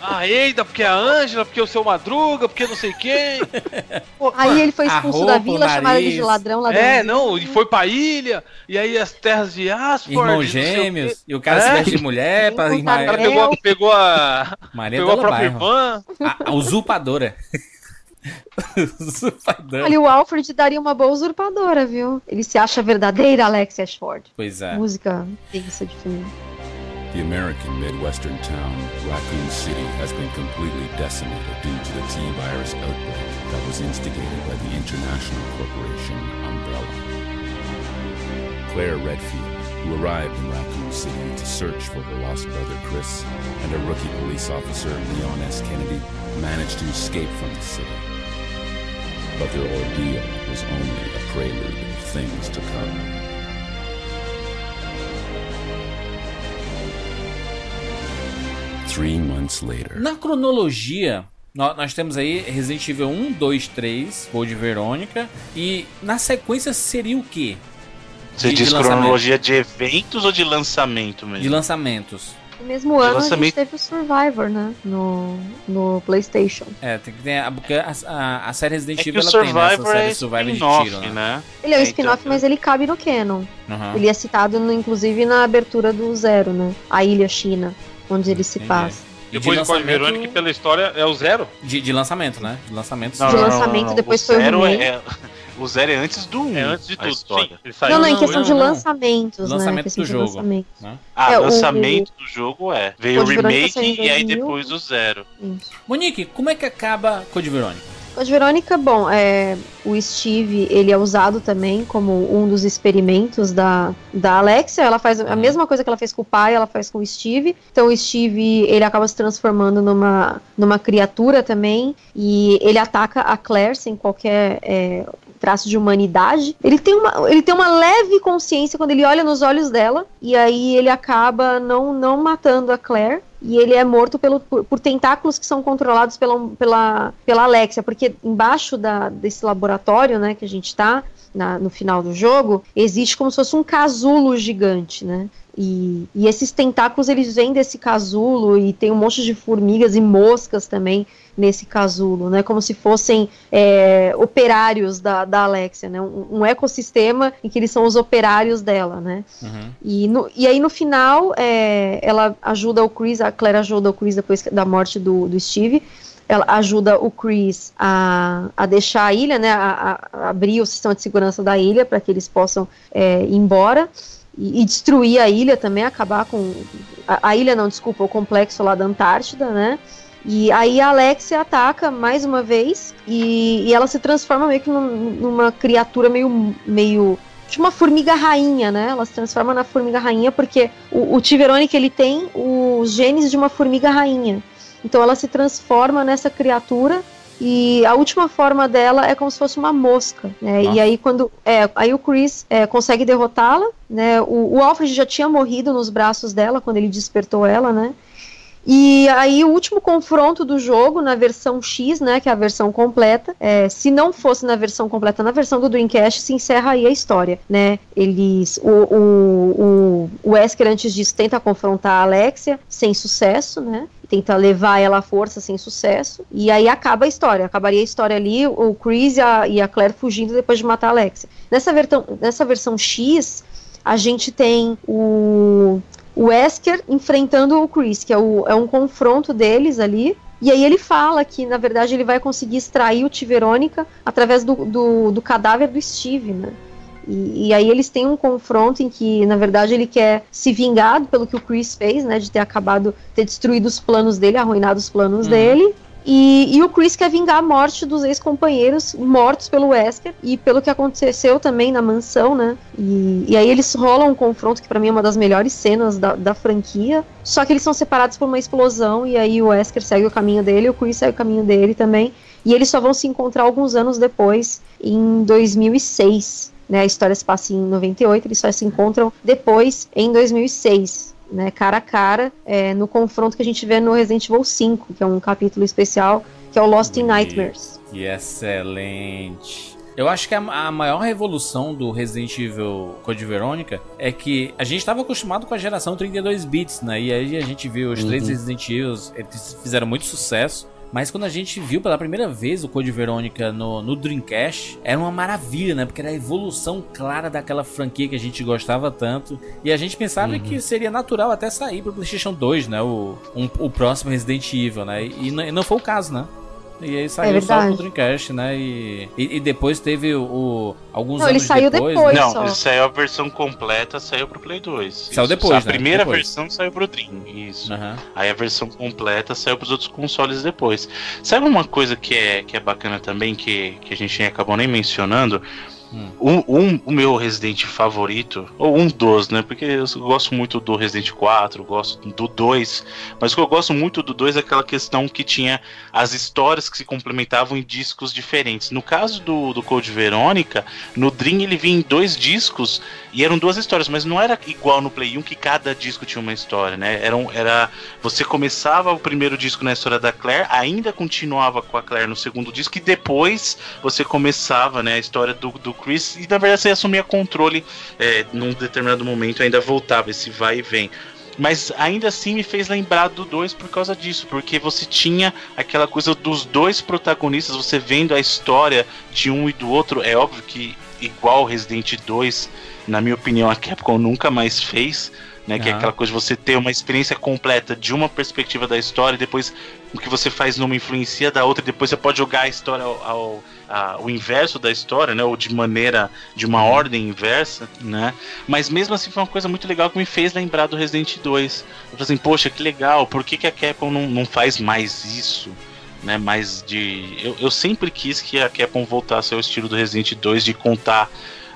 Ah, Eida, porque é a Ângela, porque o seu Madruga, porque não sei quem. Pô, Aí ele foi expulso roupa, da vila, chamaram ele de ladrão, ladrão. É, não, e foi pra ilha, e aí as terras de Asford. Irmãos gêmeos. E o cara se É. veste de mulher pra irmã. O cara pegou, pegou a. Maria pegou a do própria Bairro. irmã. A, a usurpadora. Usurpadora. Olha, o Alfred daria uma boa usurpadora, viu? Ele se acha verdadeira Alex Ashford. Pois é. Música tensa de filme. The American Midwestern town, Raccoon City, has been completely decimated due to the T-virus outbreak that was instigated by the international corporation Umbrella. Claire Redfield, who arrived in Raccoon City to search for her lost brother Chris, and a rookie police officer, Leon S. Kennedy, managed to escape from the city. But their ordeal was only a prelude of things to come. Three months later. Na cronologia, nós temos aí Resident Evil 1, 2, 3, Voo de Verônica. E na sequência seria o quê? Você diz cronologia de eventos ou de lançamento mesmo? De lançamentos. No mesmo ano a gente teve o Survivor, né? No, no PlayStation. É, tem que ter. A, porque a, a, série Resident É que Evil o ela tem, né, essa Survivor série é Survivor de spin-off, tiro, né? né? Ele é um É, spin-off, então, mas ele cabe no canon. Aham. Ele é citado, no- inclusive, na abertura do Zero, né? A Ilha China, onde ele se Entendi. passa. E Depois Code lançamento- Verônica, pela história, é o zero. De, de lançamento, né? De lançamento. Não, De não, não, lançamento, não, não. depois o foi o zero remake. é, O zero é antes do 1. É antes de tudo. Sim, ele saiu não, não, em questão de não. lançamentos, Lançamento né? Questão do de jogo. lançamento. né? Ah, É, o- lançamento do jogo é. Veio o remake e aí 2000. depois o zero. Isso. Monique, como é que acaba Code Verônica? Code Verônica, bom, é, o Steve, ele é usado também como um dos experimentos da, da Alexia. Ela faz a mesma coisa que ela fez com o pai, ela faz com o Steve. Então o Steve, ele acaba se transformando numa, numa criatura também. E ele ataca a Claire sem qualquer é, traço de humanidade. Ele tem, uma, ele tem uma leve consciência quando ele olha nos olhos dela. E aí ele acaba não, não matando a Claire. E ele é morto pelo, por, por tentáculos que são controlados pela, pela, pela Alexia, porque embaixo da, desse laboratório, né, que a gente tá, na- no final do jogo, existe como se fosse um casulo gigante, né? E, e esses tentáculos eles vêm desse casulo e tem um monte de formigas e moscas também nesse casulo, né? Como se fossem é, operários da, da Alexia, né? Um, um ecossistema em que eles são os operários dela, né? Uhum. E, no- e aí no final, é, ela ajuda o Chris, a Claire ajuda o Chris depois da morte do, do Steve. Ela ajuda o Chris a, a deixar a ilha, né? A, a- abrir o sistema de segurança da ilha para que eles possam é, ir embora. E, e destruir a ilha também, acabar com. A, a ilha, não, desculpa, o complexo lá da Antártida, né? E aí a Alexia ataca mais uma vez e, e ela se transforma meio que num- numa criatura meio, meio de uma formiga rainha, né? Ela se transforma na formiga rainha porque o, o Tiveronic ele tem os genes de uma formiga rainha. Então ela se transforma nessa criatura e a última forma dela é como se fosse uma mosca, né? E aí quando é, aí o Chris é, consegue derrotá-la, né? O, o Alfred já tinha morrido nos braços dela quando ele despertou ela, né? E aí o último confronto do jogo na versão X, né, que é a versão completa, é, se não fosse na versão completa, na versão do Dreamcast, se encerra aí a história, né? Eles, o, o, o, o Wesker antes disso tenta confrontar a Alexia sem sucesso, né? Tenta levar ela à força sem sucesso. E aí acaba a história. Acabaria a história ali, o Chris e a, e a Claire fugindo depois de matar a Alexia. Nessa, vertão, nessa versão X, a gente tem o, o Wesker enfrentando o Chris, que é, o, é um confronto deles ali. E aí ele fala que, na verdade, ele vai conseguir extrair o Tiverônica através do, do, do cadáver do Steve, né? E, e aí eles têm um confronto em que, na verdade, ele quer se vingar pelo que o Chris fez, né? De ter acabado, ter destruído os planos dele, arruinado os planos dele. E, e o Chris quer vingar a morte dos ex-companheiros mortos pelo Wesker e pelo que aconteceu também na mansão, né? E, e aí eles rolam um confronto que pra mim é uma das melhores cenas da, da franquia. Só que eles são separados por uma explosão e aí o Wesker segue o caminho dele, o Chris segue o caminho dele também. E eles só vão se encontrar alguns anos depois, em 2006. Né, a história se passa em 98, eles só se encontram depois, em 2006 né, cara a cara, é, no confronto que a gente vê no Resident Evil 5, que é um capítulo especial, que é o Lost in Nightmares. Que excelente. Eu acho que a, a maior revolução do Resident Evil Code Verônica é que a gente estava acostumado com a geração 32 bits, né? E aí a gente viu os três Resident Evil, eles fizeram muito sucesso. Mas quando a gente viu pela primeira vez o Code Verônica no, no Dreamcast, era uma maravilha, né? Porque era a evolução clara daquela franquia que a gente gostava tanto. E a gente pensava que seria natural até sair pro PlayStation 2, né? O, um- o próximo Resident Evil, né? E, e não foi o caso, né? E aí saiu só verdade. pro Dreamcast, né? E, e, e depois teve o, o- alguns Não, ele anos saiu depois. depois. né? Não, só. ele saiu a versão completa, saiu pro Play 2. Saiu Isso. depois, A né? primeira Depois. versão saiu pro Dream, isso. Aham. Aí a versão completa saiu pros outros consoles depois. Sabe uma coisa que é, que é bacana também, que, que a gente acabou nem mencionando? Um, um- o meu Resident favorito, ou um dos, né? Porque eu gosto muito do Resident 4, gosto do 2, mas o que eu gosto muito do 2 é aquela questão que tinha as histórias que se complementavam em discos diferentes. No caso do, do Code Verônica, no Dream ele vinha em dois discos e eram duas histórias, mas não era igual no Play 1 que cada disco tinha uma história, né? Era, um- era você começava o primeiro disco na história da Claire, ainda continuava com a Claire no segundo disco e depois você começava, né, a história do, do Chris e na verdade você assumia controle é, num determinado momento, ainda voltava esse vai e vem. Mas ainda assim me fez lembrar do 2 por causa disso, porque você tinha aquela coisa dos dois protagonistas, você vendo a história de um e do outro. É óbvio que, igual Resident 2, na minha opinião, a Capcom nunca mais fez, né? Que é aquela coisa de você ter uma experiência completa de uma perspectiva da história, e depois o que você faz numa influencia da outra, e depois você pode jogar a história ao, ao- a- o inverso da história, né? Ou de maneira, de uma ordem inversa, né? Mas mesmo assim foi uma coisa muito legal que me fez lembrar do Resident 2. Eu falei assim, poxa, que legal, por que, que a Capcom não, não faz mais isso? Né, mais de. Eu, eu sempre quis que a Capcom voltasse ao estilo do Resident 2 de contar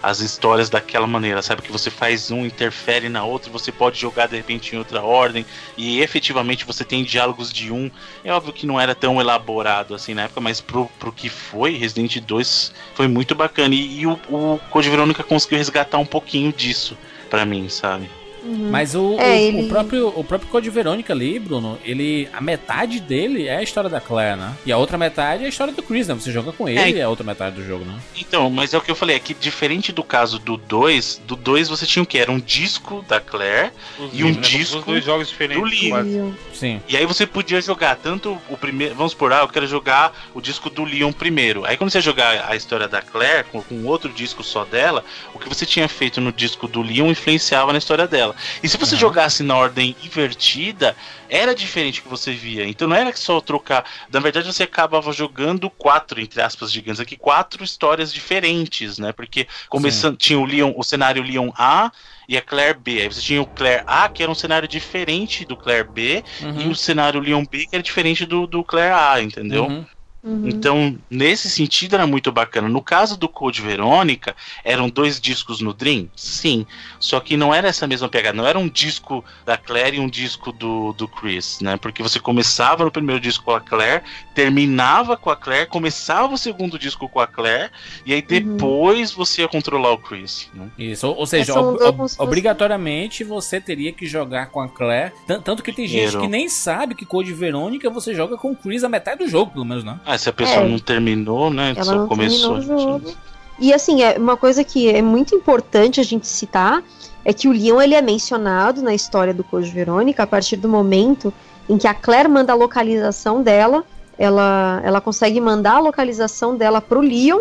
as histórias daquela maneira, sabe? Que você faz um, interfere na outra, você pode jogar de repente em outra ordem, e efetivamente você tem diálogos de um. É óbvio que não era tão elaborado assim na época, mas pro, pro que foi, Resident 2 foi muito bacana. E, e o, o Code Verônica conseguiu resgatar um pouquinho disso pra mim, sabe? Uhum. Mas o, É, o, ele- o próprio, o próprio Code Verônica ali, Bruno, ele. A metade dele é a história da Claire, né? E a outra metade é a história do Chris, né? Você joga com ele É. e é a outra metade do jogo, né? Então, mas é o que eu falei, é que diferente do caso do 2, do 2 você tinha o que? Era um disco da Claire e um Né, disco Os dois jogos diferentes. do Leon. Sim. E aí você podia jogar tanto o primeiro. Vamos por ah, eu quero jogar o disco do Leon primeiro. Aí quando você ia jogar a história da Claire com, com outro disco só dela, o que você tinha feito no disco do Leon influenciava na história dela. E se você Aham. jogasse na ordem invertida, era diferente o que você via. Então não era que só trocar. Na verdade, você acabava jogando quatro, entre aspas, gigantes aqui, quatro histórias diferentes, né? Porque começando, tinha o Leon, o cenário Leon A e a Claire B. Aí você tinha o Claire A, que era um cenário diferente do Claire B, e o cenário Leon B, que era diferente do, do Claire A, entendeu? Uhum. Uhum. Então, nesse sentido, era muito bacana. No caso do Code Verônica, eram dois discos no Dream? Sim. Só que não era essa mesma pegada. Não era um disco da Claire e um disco do, do Chris, né? Porque você começava no primeiro disco com a Claire, terminava com a Claire, começava o segundo disco com a Claire, e aí depois você ia controlar o Chris. Né? Isso, ou, ou seja, ob- ob- obrigatoriamente você teria que jogar com a Claire. Tan- Tanto que tem gente que nem sabe que Code Verônica você joga com o Chris a metade do jogo, pelo menos, né? Ah, se a pessoa É. não terminou, né? Ela só não começou. terminou o jogo. E assim, é uma coisa que é muito importante a gente citar é que o Leon ele é mencionado na história do Code Verônica a partir do momento em que a Claire manda a localização dela, ela, ela consegue mandar a localização dela pro Leon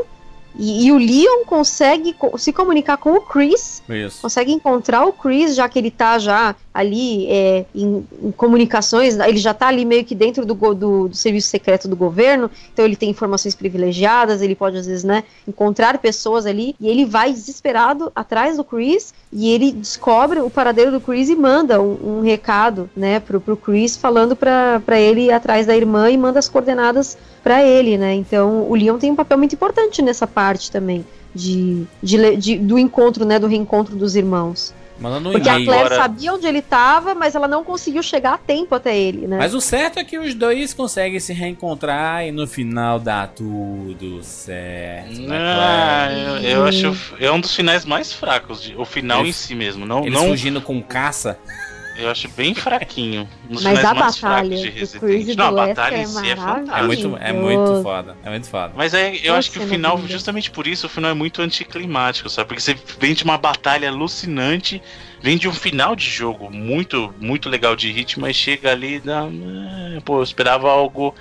e, e o Leon consegue co- se comunicar com o Chris Isso. consegue encontrar o Chris, já que ele tá já ali é, em, em comunicações, ele já tá ali meio que dentro do, do, do serviço secreto do governo, então ele tem informações privilegiadas, ele pode às vezes, né, encontrar pessoas ali, e ele vai desesperado atrás do Chris, e ele descobre o paradeiro do Chris e manda um, um recado, né, pro Chris, falando pra ele ir atrás da irmã e manda as coordenadas pra ele, né, então o Leon tem um papel muito importante nessa parte também. De, de de- do encontro, né, do reencontro dos irmãos. Mandando um Porque a. Claire Agora- sabia onde ele tava, mas ela não conseguiu chegar a tempo até ele, né? Mas o certo é que os dois conseguem se reencontrar e no final dá tudo certo. né, Ah, Claire? eu, eu acho é um dos finais mais fracos, de- o final Eles- em si mesmo. Não, Eles não, fugindo com caça. Eu acho bem fraquinho. Um dos Mas finais a mais batalha fracos de Resident. Não, a batalha em Lester si é é fantástica. É muito, é muito foda. É muito foda. Mas é, eu acho que o final, justamente por isso, o final é muito anticlimático, sabe? Porque você vem de uma batalha alucinante, vem de um final de jogo muito, muito legal de hit, mas chega ali e dá. eh, Pô, eu esperava algo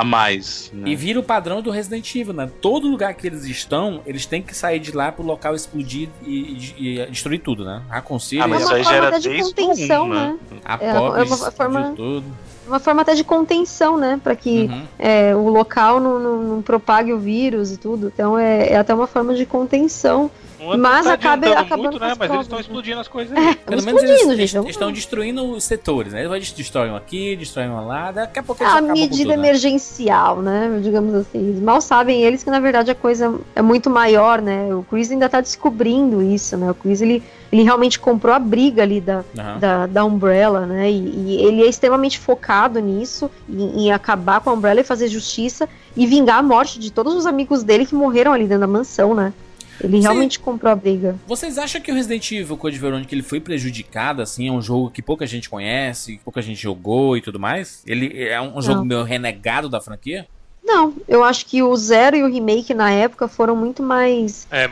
a mais. Né? E vira o padrão do Resident Evil, né? Todo lugar que eles estão, eles têm que sair de lá pro local explodir e, e- e destruir tudo, né? Raccoon City, Ah, mas É isso uma aí forma já era até de contenção, um, né? a é- é uma forma- tudo. Uma forma até de contenção, né? Pra que Uhum. é, o local não, não- não propague o vírus e tudo. Então é, é até uma forma de contenção. Mas tá acaba- muito, com né? as Mas eles estão né? explodindo as coisas aí. Pelo menos eles, eles gente. vamos- estão destruindo os setores, né? Eles destroem um aqui, destroem um lá, daqui a pouco eles É a acabam com medida tudo, né? emergencial, né? Digamos assim. Mal sabem eles que na verdade a coisa é muito maior, né? O Chris ainda tá descobrindo isso, né? O Chris ele, ele realmente comprou a briga ali da, Aham. da, da Umbrella, né? E, e ele é extremamente focado nisso, em, em acabar com a Umbrella e fazer justiça e vingar a morte de todos os amigos dele que morreram ali dentro da mansão, né? Ele realmente comprou a briga. Vocês acham que o Resident Evil Code Verônica ele foi prejudicado, assim? É um jogo que pouca gente conhece, pouca gente jogou e tudo mais? Ele é um jogo Não. meio renegado da franquia? Não, eu acho que o Zero e o remake na época foram muito mais É,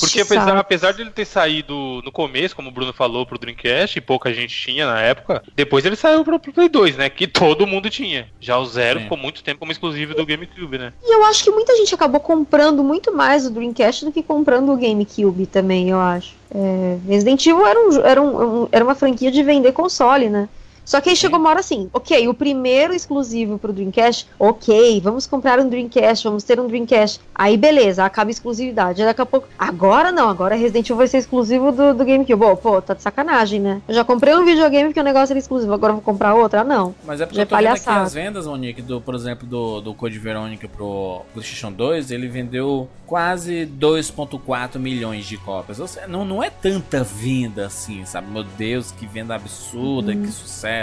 porque apesar, apesar de ele ter saído no começo, como o Bruno falou, pro Dreamcast, e pouca gente tinha na época, depois ele saiu pro, pro Play 2, né? Que todo mundo tinha. Já o Zero Sim. ficou muito tempo como exclusivo do GameCube, né? E eu acho que muita gente acabou comprando muito mais o Dreamcast do que comprando o GameCube também, eu acho. É, Resident Evil era, um, era, um- era uma franquia de vender console, né? Só que aí chegou uma hora assim, ok, o primeiro exclusivo pro Dreamcast, ok, vamos comprar um Dreamcast, vamos ter um Dreamcast. Aí beleza, acaba a exclusividade. Aí daqui a pouco, agora não, agora Resident Evil vai ser exclusivo do, do GameCube. Pô, pô, tá de sacanagem, né? Eu já comprei um videogame porque o negócio era exclusivo, agora eu vou comprar outro? Ah, não. Mas é porque Já eu tô vendo palhaçada. as vendas, Monique, do, por exemplo, do, do Code Verônica pro PlayStation 2, ele vendeu quase 2.4 milhões de cópias. Ou seja, não, não é tanta venda assim, sabe? Meu Deus, que venda absurda, que sucesso.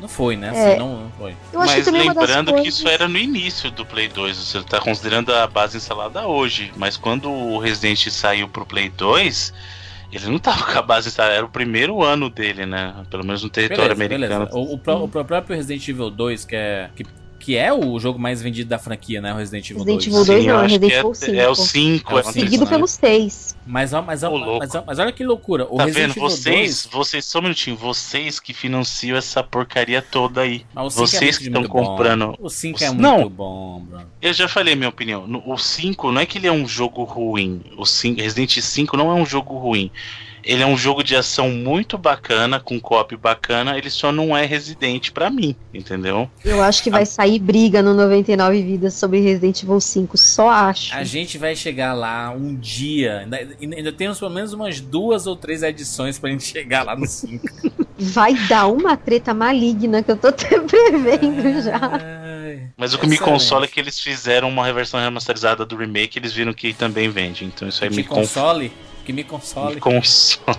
Não foi, né? Assim. É. não, não foi. Mas lembrando que coisas- isso era no início do Play 2, você tá considerando a base instalada hoje. Mas quando o Resident saiu pro Play 2, ele não tava com a base instalada, era o primeiro ano dele, né? Pelo menos no território Beleza, americano. beleza. O, o pró- o próprio Resident Evil 2, que é, que, que é o jogo mais vendido da franquia, né? O Resident Evil Resident 2. Evil 2 Sim, não, eu é acho Resident que Evil é, 5. é o 5, É o é o cinco, cinco, Seguido né? pelo 6. Mas, ó, mas, ó, mas, ó, mas olha que loucura. O Tá Resident vendo? Evil Vocês, 2. vocês, só um minutinho, vocês que financiam essa porcaria toda aí. É Vocês muito- que estão bom. comprando. O 5 é muito Não. bom, bro. Eu já falei minha opinião. O 5 não é que ele é um jogo ruim. O 5, Resident 5 não é um jogo ruim. Ele é um jogo de ação muito bacana, com copy bacana, ele só não é Resident pra mim, entendeu? Eu acho que vai sair briga no 99 Vidas sobre Resident Evil 5, só acho. A gente vai chegar lá um dia. Ainda, ainda temos pelo menos umas duas ou três edições pra gente chegar lá no 5. Vai dar uma treta maligna que eu tô até prevendo já. Ai, Mas o que me excelente. consola é que eles fizeram uma reversão remasterizada do remake, eles viram que também vende. Então isso aí Que me, me conf... console. Que me me console. consola.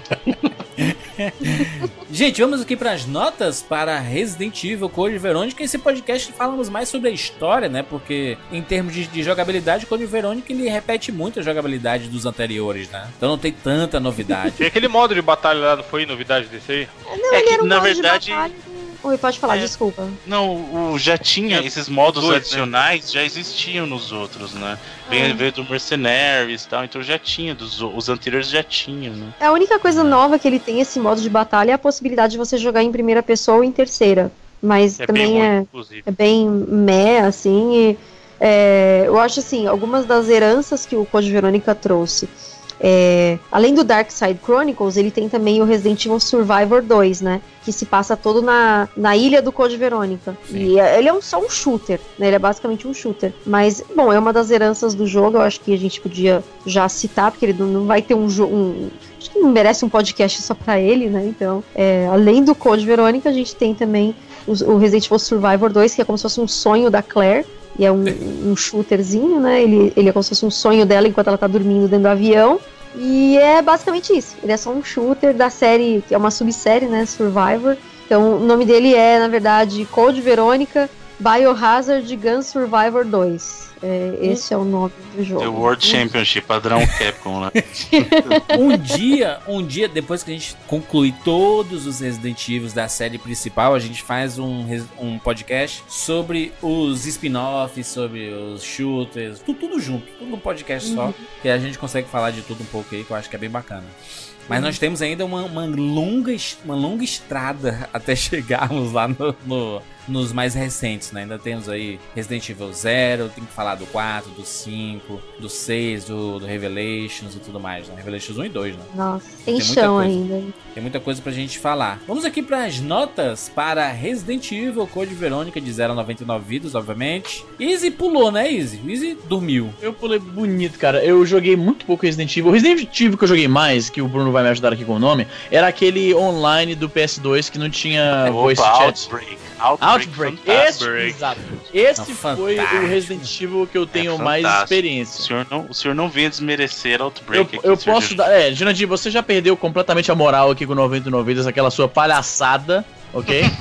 Gente, vamos aqui para as notas para Resident Evil Code Verônica. Esse podcast falamos mais sobre a história, né? Porque em termos de, de jogabilidade, Code Verônica ele repete muito a jogabilidade dos anteriores, né? Então não tem tanta novidade. E aquele modo de batalha lá não foi novidade desse aí? Não, É ele que, era um na modo de verdade- Oi, pode falar, É. desculpa. Não, o, já tinha É, esses modos dois, né? adicionais, já existiam nos outros, né? Veio, Ah. veio do Mercenaries e tal, então já tinha, dos, os anteriores já tinham, né? A única coisa nova que ele tem esse modo de batalha é a possibilidade de você jogar em primeira pessoa ou em terceira. Mas É bem também ruim, é, é bem meh, assim. e, é, eu acho assim, algumas das heranças que o Code Verônica trouxe. É, além do Dark Side Chronicles, ele tem também o Resident Evil Survivor 2, né? Que se passa todo na, na ilha do Code Verônica. Sim. E é- ele é um, só um shooter, né? Ele é basicamente um shooter. Mas, bom, é uma das heranças do jogo, eu acho que a gente podia já citar, porque ele não, não vai ter um jogo. Um, acho que não merece um podcast só pra ele, né? Então, é, além do Code Verônica, a gente tem também o, o Resident Evil Survivor 2, que é como se fosse um sonho da Claire. E é um, um shooterzinho, né? Ele, ele é como se fosse um sonho dela enquanto ela tá dormindo dentro do avião. E é basicamente isso. Ele é só um shooter da série, que é uma subsérie, né? Survivor. Então o nome dele é, na verdade, Code Verônica Biohazard Gun Survivor 2. É, esse é o nome do jogo. The World Championship, padrão Capcom, né? um dia, um dia depois que a gente concluir todos os Resident Evil da série principal, a gente faz um, um podcast sobre os spin-offs, sobre os shooters, tudo, tudo junto, tudo num podcast só, que a gente consegue falar de tudo um pouco aí, que eu acho que é bem bacana. Mas nós temos ainda uma, uma longa, uma longa estrada até chegarmos lá no, no, nos mais recentes, né? Ainda temos aí Resident Evil 0, tem que falar do 4, do 5, do 6, do, do Revelations e tudo mais, né? Revelations 1 e 2, né? Nossa, tem, Tem chão coisa. ainda. Tem muita coisa pra gente falar. Vamos aqui pras notas para Resident Evil Code Verônica de 0 a 99 vidas, obviamente. Easy pulou, né, Easy? Easy dormiu. Eu pulei bonito, cara. Eu joguei muito pouco Resident Evil. O Resident Evil que eu joguei mais, que o Bruno vai me ajudar aqui com o nome, era aquele online do PS2 que não tinha voice Opa, chat. Outbreak. Outbreak. Outbreak. Esse, exato. Esse Não, foi o. Resident Evil que eu tenho mais fantástico. O experiência. senhor não, o senhor não vinha desmerecer Eu, Outbreak aqui, eu posso dar. É, Jurandir, você já perdeu completamente a moral aqui com 99 vidas, aquela sua palhaçada, ok?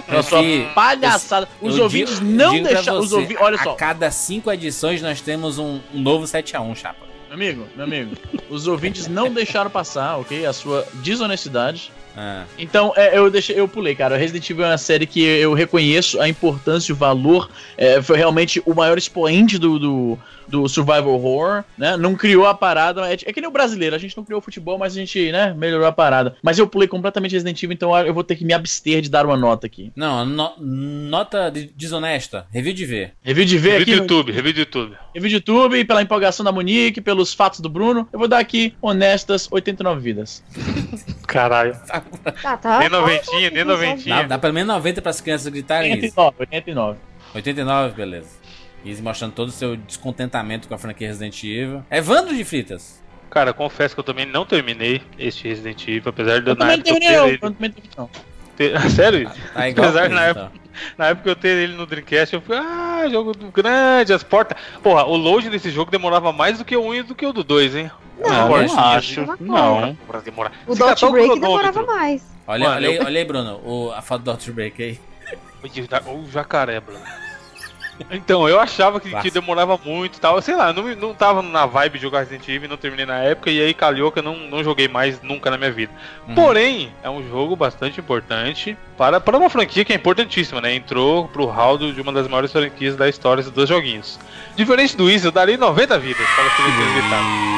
Aquela sua palhaçada. Os Eu ouvintes digo- não deixaram. Olha A só, cada cinco edições nós temos um, um novo 7x1, chapa. Meu amigo, meu amigo. Os ouvintes não deixaram passar, ok? A sua desonestidade. Ah, Então, é, eu deixei, eu pulei, cara. Resident Evil é uma série que eu reconheço a importância, o valor. é, foi realmente o maior expoente do, do, do survival horror, né? Não criou a parada. É, é que nem o brasileiro, a gente não criou o futebol, mas a gente, né, melhorou a parada. Mas eu pulei completamente Resident Evil, então eu vou ter que me abster de dar uma nota aqui. Não, no- nota de- desonesta. Review de ver. Review de ver Review aqui. do no- YouTube, review do YouTube. Review de YouTube, pela empolgação da Monique, pelos fatos do Bruno. Eu vou dar aqui honestas 89 vidas. Caralho. Tá, tá. Nem noventinha, nem Dá, noventinha. dá pelo menos 90 para as crianças gritarem isso. 89, 89. 89, beleza. Easy mostrando todo o seu descontentamento com a franquia Resident Evil. Evandro de Fritas. Cara, confesso que eu também não terminei este Resident Evil, apesar de Eu eu, na também não época eu não. ter Eu ele. também não terminei, não. ter- Sério? Tá igual Apesar com na época, na época eu ter ele no Dreamcast, eu falei, ah, jogo grande, as portas. Porra, o load desse jogo demorava mais do que o 1 e do que o do 2, hein? Não, não esse- acho. Mesma Não. Demora. O Dot Break demorava mais. Olha, Mano, olha, aí, eu- olha aí, Bruno, o- a foto do Outbreak aí. Oi, O jacaré, Bruno. Então, eu achava que, que demorava muito e tal. Sei lá, não, não tava na vibe de jogar Resident Evil, não terminei na época, e aí calhou que eu não, não joguei mais nunca na minha vida. Uhum. Porém, é um jogo bastante importante para, para uma franquia que é importantíssima, né? Entrou pro hall do- de uma das maiores franquias da história dos dois joguinhos. Diferente do Easy, eu daria 90 vidas para as crianças gritarem.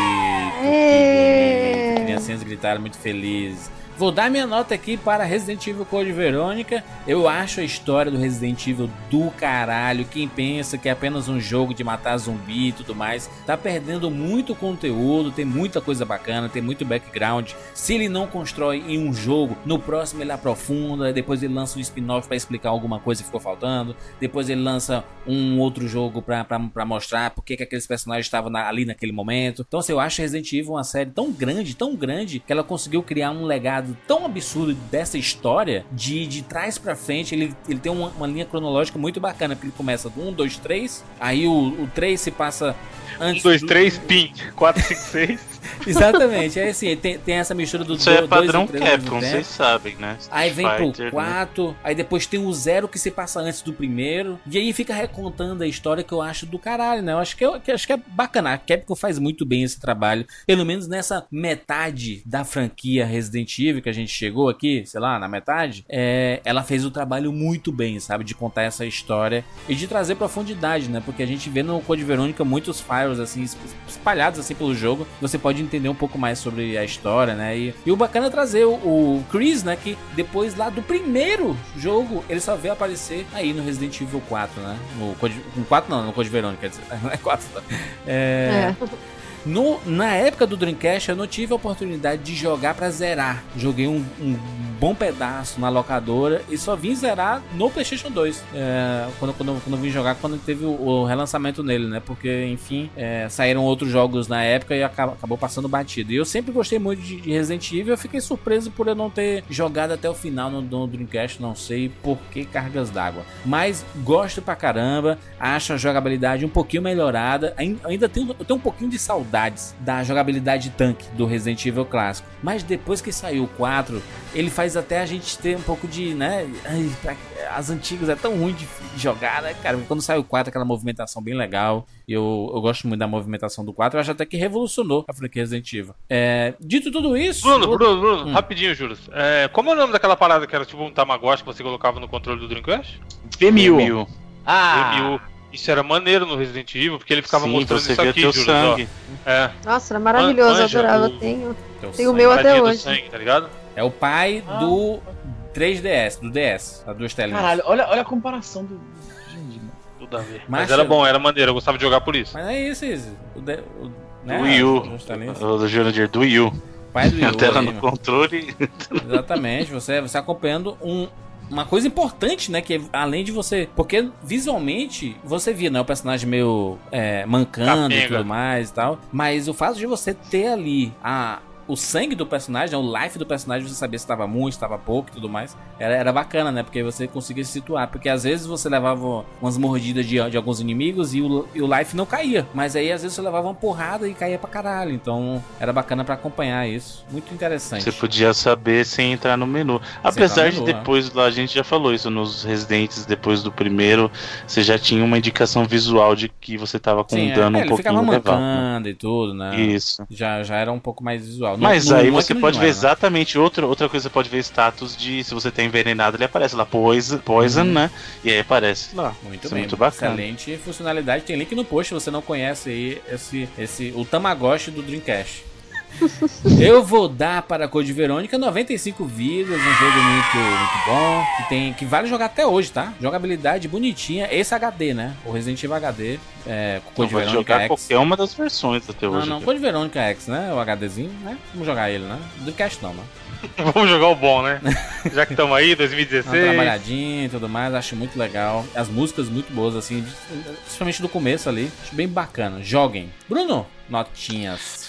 É. Criancinhas gritaram muito felizes. Vou dar minha nota aqui para Resident Evil Code Verônica. Eu acho a história do Resident Evil do caralho. Quem pensa que é apenas um jogo de matar zumbi e tudo mais, tá perdendo muito conteúdo. Tem muita coisa bacana, tem muito background. Se ele não constrói em um jogo, no próximo ele aprofunda. Depois ele lança um spin-off para explicar alguma coisa que ficou faltando. Depois ele lança um outro jogo pra mostrar por que que aqueles personagens estavam na- ali naquele momento. Então, assim, eu acho Resident Evil uma série tão grande, tão grande, que ela conseguiu criar um legado tão absurdo dessa história, de, de trás pra frente. Ele, ele tem uma, uma linha cronológica muito bacana, porque ele começa do 1, 2, 3, aí o, o 3 se passa 1, antes 2, do- 3, pin. 4, 5, 6. Exatamente, é assim, tem, tem essa mistura do Isso é 2 e padrão 3 ao mesmo Capcom, tempo. vocês sabem, né? Aí vem pro Fighter, né? 4, aí depois tem o 0 que se passa antes do primeiro, e aí fica recontando a história que eu acho do caralho, né? Eu acho que, eu, que acho que é bacana. A Capcom faz muito bem esse trabalho, pelo menos nessa metade da franquia Resident Evil que a gente chegou aqui, sei lá, na metade, é, ela fez o trabalho muito bem, sabe? De contar essa história e de trazer profundidade, né? Porque a gente vê no Code Verônica muitos files assim es- espalhados assim pelo jogo, você pode entender um pouco mais sobre a história, né? E, e o bacana é trazer o, o Chris, né? Que depois lá do primeiro jogo ele só veio aparecer aí no Resident Evil 4, né? No no 4 não, no Code Verônica, quer dizer, não é 4. não. É, É. no, na época do Dreamcast, eu não tive a oportunidade de jogar pra zerar. Joguei um, um bom pedaço na locadora e só vim zerar no PlayStation 2. É, quando, quando, quando vim jogar, quando teve o, o relançamento nele, né? Porque, enfim, é, saíram outros jogos na época e acaba- acabou passando batido. E eu sempre gostei muito de, de Resident Evil. Eu fiquei surpreso por eu não ter jogado até o final no, no Dreamcast. Não sei por que cargas d'água. Mas gosto pra caramba. Acho a jogabilidade um pouquinho melhorada. Ain- Ainda tenho, eu tenho um pouquinho de saudades da jogabilidade tanque do Resident Evil clássico. Mas depois que saiu o 4, ele faz até a gente ter um pouco de, né? ai, pra- As antigas é tão ruim de jogar, né, cara? Quando saiu o 4, aquela movimentação bem legal. Eu, eu gosto muito da movimentação do 4. Eu acho até que revolucionou a franquia Resident Evil. É, dito tudo isso. Bruno, vou- Bruno, Bruno, Hum. rapidinho, Juros. É, como é o nome daquela parada que era tipo um Tamagotchi que você colocava no controle do Dreamcast? V1000. Mil. Ah, VMU. Isso era maneiro no Resident Evil, porque ele ficava Sim, mostrando você isso aqui, teu Juros, sangue. ó. É, Nossa, era maravilhoso, eu Manja, adorava. o- Eu tenho, tenho o meu até hoje. sangue, tá ligado? É o pai Ah. do 3DS, do DS, as duas telinhas. Caralho, olha, olha a comparação do. Gente, mano. Tudo a ver. Mas Mas, era eu- bom, era maneiro, eu gostava de jogar por isso. Mas é isso, isso. O, de, o, né, Do Wii U. do Junior do Wii U. Pai do Wii A U tela ali, no mano. controle. Exatamente, você, você acompanhando um, uma coisa importante, né? Que é, além de você. Porque visualmente você via, né? O personagem meio é, mancando e tudo mais e tal. Mas o fato de você ter ali a. O sangue do personagem, né, o life do personagem, você sabia se estava muito, se estava pouco e tudo mais. Era, era bacana, né? Porque você conseguia se situar. Porque às vezes você levava umas mordidas de, de alguns inimigos e o, e o life não caía. Mas aí às vezes você levava uma porrada e caía pra caralho. Então era bacana pra acompanhar isso. Muito interessante. Você podia saber sem entrar no menu. Apesar no de menu, é. depois lá, a gente já falou isso nos Residentes, depois do primeiro, você já tinha uma indicação visual de que você tava com Sim, um dano é, um pouquinho ficava elevado. né? e tudo, né? Isso. Já, já era um pouco mais visual. No- Mas no aí é você que pode ver era, né? exatamente outra, outra coisa, você pode ver status de se você tá envenenado, ele aparece lá, poison, poison né? E aí aparece lá. Muito Isso bem, é muito bacana. excelente funcionalidade. Tem link no post, se você não conhece aí esse, esse o Tamagotchi do Dreamcast. Eu vou dar para a Code Verônica 95 vidas, um jogo muito, muito bom, que tem que vale jogar até hoje, tá? Jogabilidade bonitinha, esse HD, né? O Resident Evil HD, é, com Code pode Verônica jogar X. qualquer uma das versões até Não, hoje. não, Code Verônica X, né? O HDzinho, né? Vamos jogar ele, né? Dreamcast não, né? Vamos jogar o bom, né? Já que estamos aí, Dá uma 2016. trabalhadinha e tudo mais, acho muito legal. As músicas muito boas, assim, principalmente do começo ali. Acho bem bacana. Joguem. Bruno, notinhas.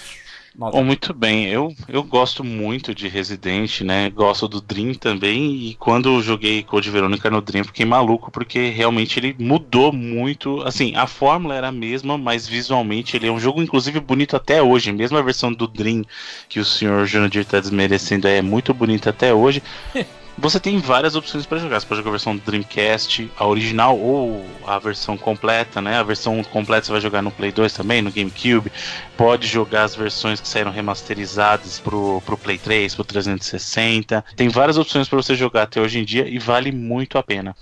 Muito bem. Eu, eu gosto muito de Resident, né? Gosto do Dream também. E quando eu joguei Code Verônica no Dream, fiquei maluco porque realmente ele mudou muito. Assim, a fórmula era a mesma, mas visualmente ele é um jogo, inclusive, bonito até hoje. Mesmo a versão do Dream que o senhor Junadir tá desmerecendo é muito bonita até hoje. Você tem várias opções para jogar. Você pode jogar a versão do Dreamcast, a original ou a versão completa, né? A versão completa você vai jogar no Play 2 também, no GameCube. Pode jogar as versões que saíram remasterizadas pro, pro Play 3, pro 360. Tem várias opções para você jogar até hoje em dia e vale muito a pena.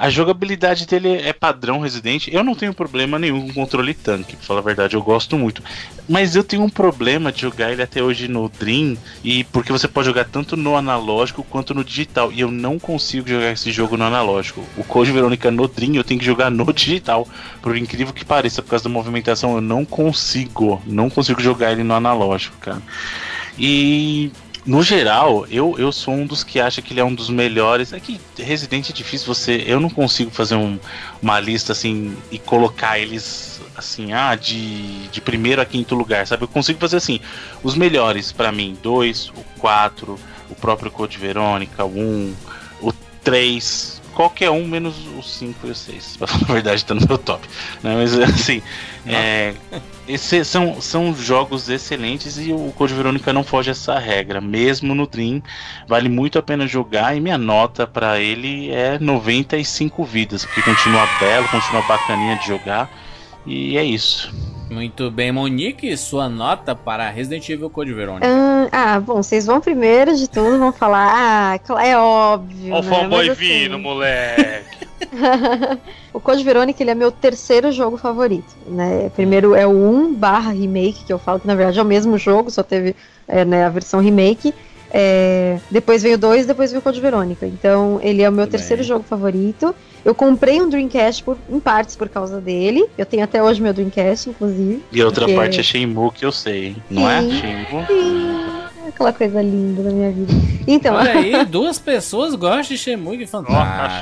A jogabilidade dele é padrão Resident. Eu não tenho problema nenhum com controle tanque, pra falar a verdade, eu gosto muito. Mas eu tenho um problema de jogar ele até hoje no Dream, e porque você pode jogar tanto no analógico quanto no digital. E eu não consigo jogar esse jogo no analógico. O Code Verônica no Dream eu tenho que jogar no digital. Por incrível que pareça, por causa da movimentação, eu não consigo. Não consigo jogar ele no analógico, cara. E no geral, eu, eu sou um dos que acha que ele é um dos melhores. É que Resident é difícil você. Eu não consigo fazer um- uma lista assim e colocar eles assim, ah, de, de primeiro a quinto lugar, sabe? Eu consigo fazer assim, os melhores pra mim, dois, o 4, o próprio Code Verônica, o 1, o 3, qualquer um menos o 5 e o 6. Pra falar a verdade, tá no meu top. Né? Mas assim, é, esse- são, são jogos excelentes e o Code Verônica não foge essa regra. Mesmo no Dream, vale muito a pena jogar e minha nota pra ele é 95 vidas, porque continua belo, continua bacaninha de jogar. E é isso. Muito bem, Monique, sua nota para Resident Evil Code Verônica. Ah, ah, bom, vocês vão primeiro de tudo, vão falar, ah, é óbvio. O né? fanboy assim, vindo, moleque. o Code Verônica ele é meu terceiro jogo favorito, né? Primeiro é o 1 barra remake, que eu falo que na verdade é o mesmo jogo, só teve é, né, a versão remake. É, depois veio 2, depois veio o Code Verônica. Então ele é o meu Muito terceiro bem. jogo favorito. Eu comprei um Dreamcast por, em partes por causa dele. Eu tenho até hoje meu Dreamcast, inclusive. E a outra Porque- parte é Shenmue que eu sei, não é? Sim. Shenmue? Sim, aquela coisa linda da minha vida. Então, Olha aí, duas pessoas gostam de Ó, fantástico.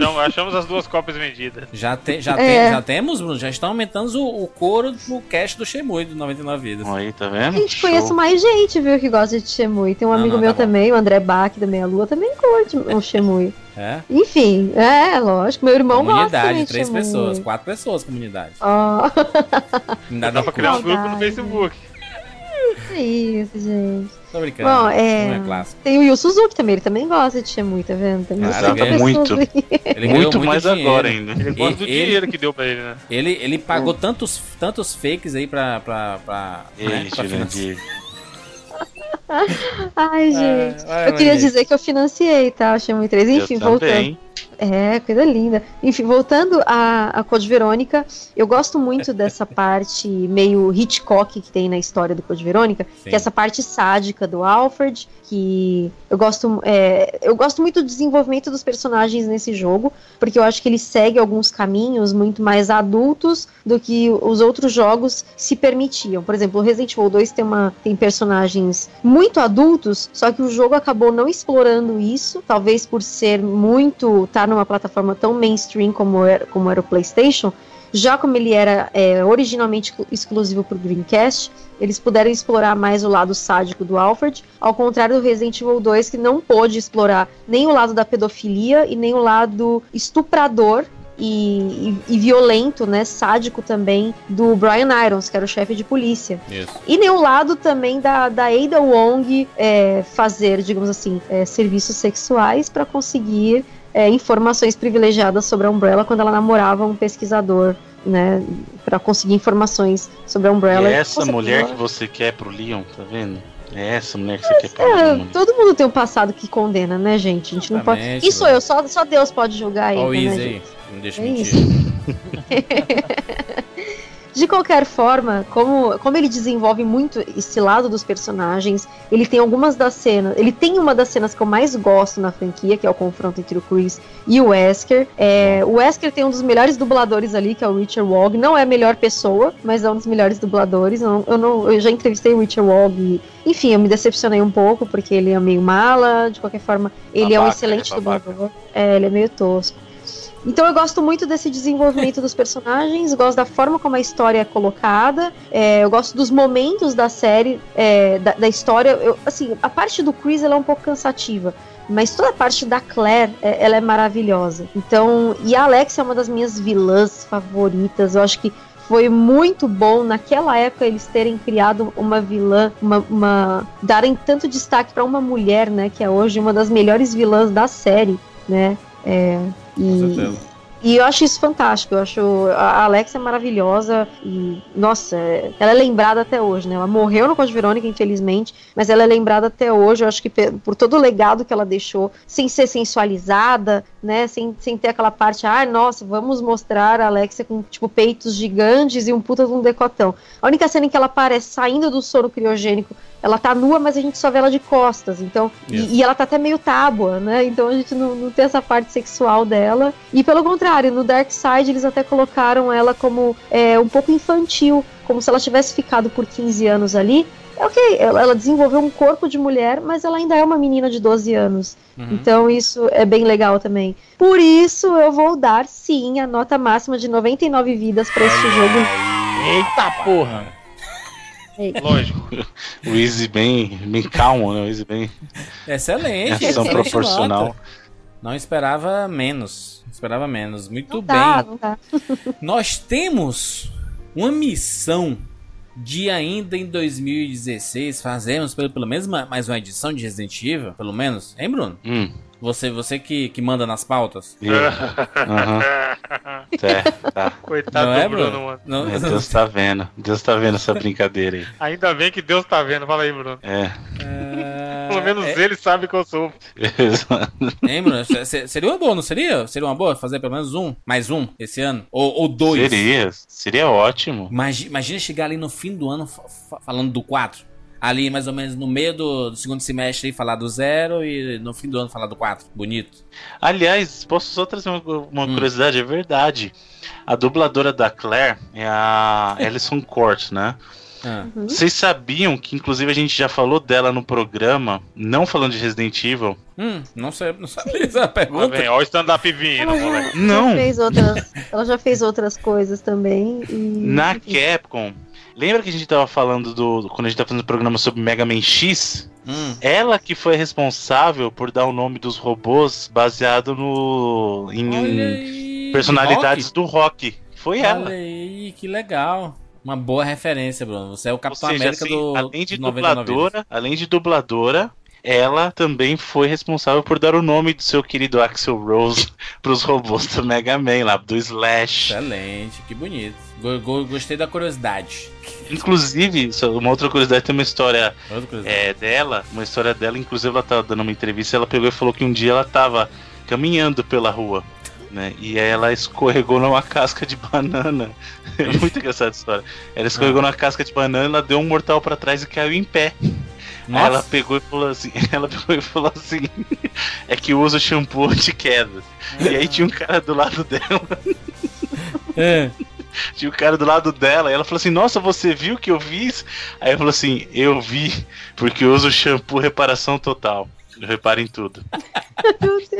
achamos, achamos as duas cópias vendidas. Já, te, já, É. tem- já temos, Bruno, já estão aumentando o, o couro no cast do Shenmue do 99 Vidas. Aí, tá vendo? a gente Show. conhece mais gente, viu, que gosta de Shemui. Tem um Não, amigo não, meu tá bom. também, o André Bach da Meia Lua, também curte o Shemui. É? Enfim, é, lógico. Meu irmão gosta Comunidade, também de três Shemui. pessoas, quatro pessoas, comunidade. Ó, Ainda Dá dá pra criar um grupo no. Facebook. É isso, gente. Tô brincando. Bom, é- Não é clássico. Tem o Yu Suzuki também, ele também gosta de Shemui, tá vendo? Tem Cara, ele é muito. Ele ganhou Muito mais dinheiro. agora ainda. Ele gosta do Ele- dinheiro que deu pra ele, né? Ele, ele pagou tantos, tantos fakes aí pra. pra, pra, né, financiar. Jurandir. Ai, gente. vai, eu queria dizer que eu financiei, tá? O Shemui 3. Enfim, eu voltando. também. É, coisa linda. Enfim, voltando a, a Code Verônica, eu gosto muito dessa parte meio Hitchcock que tem na história do Code Verônica, Sim. que é essa parte sádica do Alfred, que eu gosto, é, eu gosto muito do desenvolvimento dos personagens nesse jogo, porque eu acho que ele segue alguns caminhos muito mais adultos do que os outros jogos se permitiam. Por exemplo, o Resident Evil 2 tem, uma, tem personagens muito adultos, só que o jogo acabou não explorando isso, talvez por ser muito. Estar numa plataforma tão mainstream como era, como era o PlayStation. Já como ele era é, originalmente exclu- exclusivo para o Dreamcast, eles puderam explorar mais o lado sádico do Alfred, ao contrário do Resident Evil 2, que não pôde explorar nem o lado da pedofilia e nem o lado estuprador e, e- e violento, né, sádico também, do Brian Irons, que era o chefe de polícia. Isso. E nem o lado também da, da Ada Wong é, fazer, digamos assim, é, serviços sexuais para conseguir é, informações privilegiadas sobre a Umbrella quando ela namorava um pesquisador, né, para conseguir informações sobre a Umbrella. E é essa mulher que você quer pro Leon, tá vendo? É essa mulher que você quer pro É, Leon. todo mundo tem um passado que condena, né, gente? A gente não pode. Isso eu, só, só Deus pode julgar Ó o ele, né, Easy gente? aí. Não deixa É mentir. De qualquer forma, como, como ele desenvolve muito esse lado dos personagens, ele tem algumas das cenas. Ele tem uma das cenas que eu mais gosto na franquia, que é o confronto entre o Chris e o Wesker. É, o Wesker tem um dos melhores dubladores ali, que é o Richard Wog. Não é a melhor pessoa, mas é um dos melhores dubladores. Eu, não- eu, não- eu já entrevistei o Richard Wog e, enfim, eu me decepcionei um pouco, porque ele é meio mala. De qualquer forma, ele é um Babaca, excelente ele é babaca. dublador. É, ele é meio tosco. Então eu gosto muito desse desenvolvimento dos personagens, gosto da forma como a história é colocada, é, eu gosto dos momentos da série, é, da, da história. Eu, assim, a parte do Chris é um pouco cansativa. Mas toda a parte da Claire, é, ela é maravilhosa. Então, e a Alex é uma das minhas vilãs favoritas. Eu acho que foi muito bom naquela época eles terem criado uma vilã, uma, uma- darem tanto destaque para uma mulher, né, que é hoje uma das melhores vilãs da série, né? É, Com e, certeza. e eu acho isso fantástico. Eu acho a Alex é maravilhosa e nossa, ela é lembrada até hoje, né? Ela morreu no Code Verônica, infelizmente, mas ela é lembrada até hoje. Eu acho que por todo o legado que ela deixou, sem ser sensualizada, né? Sem, sem ter aquela parte, ah, nossa, vamos mostrar a Alexia com tipo peitos gigantes e um puta de um decotão. A única cena em que ela aparece saindo do sono criogênico, ela tá nua, mas a gente só vê ela de costas. Então, e- e, ela tá até meio tábua, né? Então a gente não, não tem essa parte sexual dela. E pelo contrário, no Dark Side eles até colocaram ela como é, um pouco infantil, como se ela tivesse ficado por 15 anos ali. É ok, ela, desenvolveu um corpo de mulher, mas ela ainda é uma menina de 12 anos. Uhum. Então isso é bem legal também. Por isso eu vou dar sim a nota máxima de 99 vidas pra este jogo. Eita porra! Lógico. O Easy bem, bem calmo, né? O Easy bem Excelente. ação excelente proporcional. nota. Não esperava menos. Esperava menos. Muito Não bem. não dá. Nós temos uma missão de ainda em 2016 fazermos pelo, pelo menos ma- mais uma edição de Resident Evil, pelo menos. Hein, Bruno? Hum. Você, você que, que manda nas pautas. Aham. É, tá. Coitado não é, do Bruno, Bruno? mano. Não, É, Deus tá vendo. Deus tá vendo essa brincadeira aí. Ainda bem que Deus tá vendo. Fala aí, Bruno. É. É, Pelo menos é, ele sabe que eu sou. hein, Bruno? Se- se- Seria uma boa, não seria? Seria uma boa fazer pelo menos um, mais um esse ano? Ou, ou dois? Seria. Seria ótimo. Imagina, imagina chegar ali no fim do ano fa- fa- falando do 4. Ali, mais ou menos no meio do, do segundo semestre, falar do zero e no fim do ano falar do 4. Bonito. Aliás, posso só trazer uma, uma Hum. curiosidade? É verdade. A dubladora da Claire é a Alison Court, né? Ah, Uhum. Vocês sabiam que, inclusive, a gente já falou dela no programa, não falando de Resident Evil? Hum, não sei, não sabia essa pergunta. vem, ó o stand-up vindo, Ela já. Não. já fez outras, ela já fez outras coisas também. E, Na. Capcom. Lembra que a gente tava falando do. Quando a gente tava fazendo o programa sobre Mega Man X? Hum, Ela que foi responsável por dar o nome dos robôs baseado no. em personalidades do rock. Foi Olha ela. aí, que legal. Uma boa referência, Bruno. Você é o Capitão seja, América assim, do além de dos 99 vidas. dubladora, além de dubladora, ela também foi responsável por dar o nome do seu querido Axel Rose pros robôs do Mega Man lá, do Slash. Excelente, que bonito. Go- go- gostei da curiosidade. Inclusive, uma outra curiosidade, tem uma história é, dela, uma história dela, inclusive ela tava dando uma entrevista, ela pegou e falou que um dia ela tava caminhando pela rua. Né? E aí ela escorregou numa casca de banana. É muito engraçada essa história. Ela escorregou numa casca de banana, deu um mortal pra trás e caiu em pé. Aí ela pegou e falou assim, ela pegou e falou assim, é que usa shampoo de queda. E aí tinha um cara do lado dela. É. Tinha um cara do lado dela, e ela falou assim: Nossa, você viu o que eu fiz? Aí eu falou assim: Eu vi, porque eu uso shampoo reparação total. Eu reparo em tudo.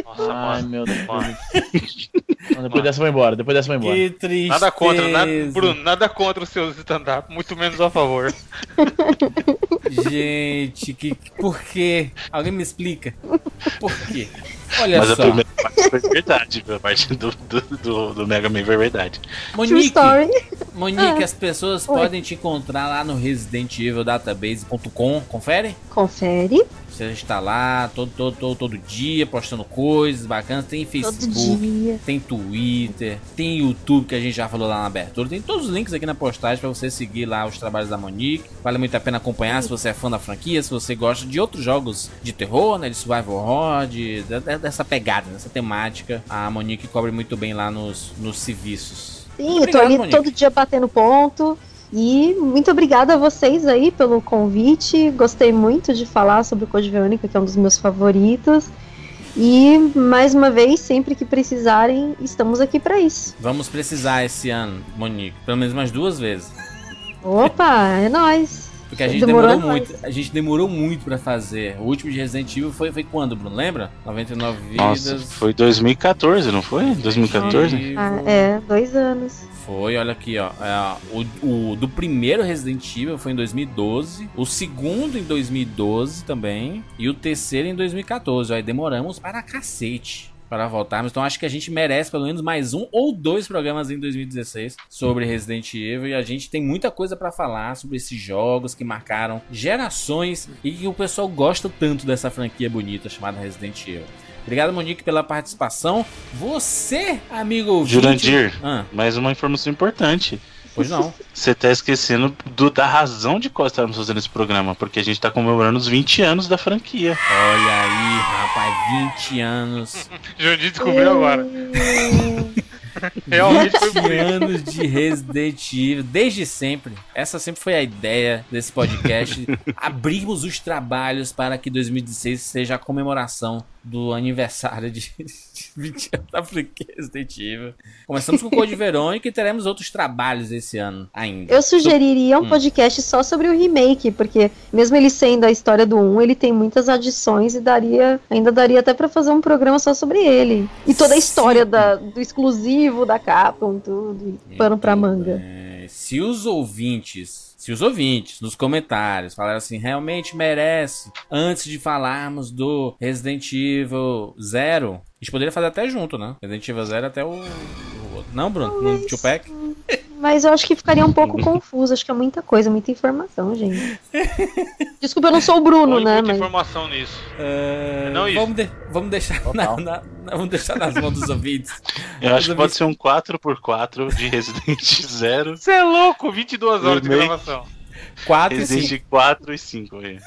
Nossa, Ai, mano. meu Deus. Não, depois dessa vai embora, depois dessa vai embora. Que tristeza. Nada contra, nada, Bruno, nada contra os seus stand-up, muito menos a favor. Gente, que, por quê? Alguém me explica? Por quê? Olha Mas a só. primeira parte foi verdade, a parte do, do, do, do Mega Man foi verdade. Monique, story. Monique, as pessoas Oi. podem te encontrar lá no Resident Evil Database.com. Confere? Confere. Você está lá todo, todo, todo, todo dia postando coisas bacanas. Tem Facebook, tem Twitter, tem YouTube que a gente já falou lá na abertura. Tem todos os links aqui na postagem para você seguir lá os trabalhos da Monique. Vale muito a pena acompanhar se você é fã da franquia, se você gosta de outros jogos de terror, né, de survival horror, de, de- dessa pegada, dessa temática. A Monique cobre muito bem lá nos, nos serviços. Sim, Muito eu tô obrigado, ali Monique. todo dia batendo ponto. E muito obrigada a vocês aí pelo convite. Gostei muito de falar sobre o Code Verônica, que é um dos meus favoritos. E mais uma vez, sempre que precisarem, estamos aqui para isso. Vamos precisar esse ano, Monique, pelo menos umas duas vezes. Opa, é nóis. Porque a gente Demorou demorou, muito. A gente demorou muito pra fazer. O último de Resident Evil foi, foi quando, Bruno? Lembra? 99 Nossa, vidas. foi 2014, não foi? 2014? Evil. Ah, é, dois anos. Foi, olha aqui, ó. É, o, o do primeiro Resident Evil foi em 2012. O segundo em 2012 também. E o terceiro em 2014. Aí demoramos para cacete para voltarmos. Então acho que a gente merece pelo menos mais um ou dois programas em 2016 sobre Resident Evil. E a gente tem muita coisa para falar sobre esses jogos que marcaram gerações e que o pessoal gosta tanto dessa franquia bonita chamada Resident Evil. Obrigado, Monique, pela participação. Você, amigo. Jurandir, Ah, mais uma informação importante. Pois não. Você tá esquecendo do- da razão de qual estamos fazendo esse programa, porque a gente tá comemorando os 20 anos da franquia. Olha aí, rapaz, 20 anos. Jandir descobriu agora. Realmente foi 20 bonito. anos de Resident Evil, desde sempre. Essa sempre foi a ideia desse podcast. Abrimos os trabalhos para que 2016 seja a comemoração do aniversário de 20 anos da franquia Resident Evil. Começamos com o Code Verônica e teremos outros trabalhos esse ano ainda. Eu sugeriria um Hum. podcast só sobre o remake, porque mesmo ele sendo a história do 1, ele tem muitas adições e daria, ainda daria até pra fazer um programa só sobre ele. E toda a história da- do exclusivo da Capcom, tudo, pano pra manga. É, se os ouvintes, se os ouvintes nos comentários falaram assim, realmente merece, antes de falarmos do Resident Evil Zero, a gente poderia fazer até junto, né? Resident Evil Zero até o. o outro. Não, Bruno? No Tupac? Mas eu acho que ficaria um pouco confuso, acho que é muita coisa, muita informação, gente. Desculpa, eu não sou o Bruno, Põe né? muita Mas informação nisso. É, Não isso. vamos, de- vamos deixar na, na- na- vamos deixar nas mãos dos ouvintes. Eu acho que pode ser um 4x4 de Resident Zero, Você é louco, 22 horas de gravação. 4 e Resident 5. 4 e 5. aí.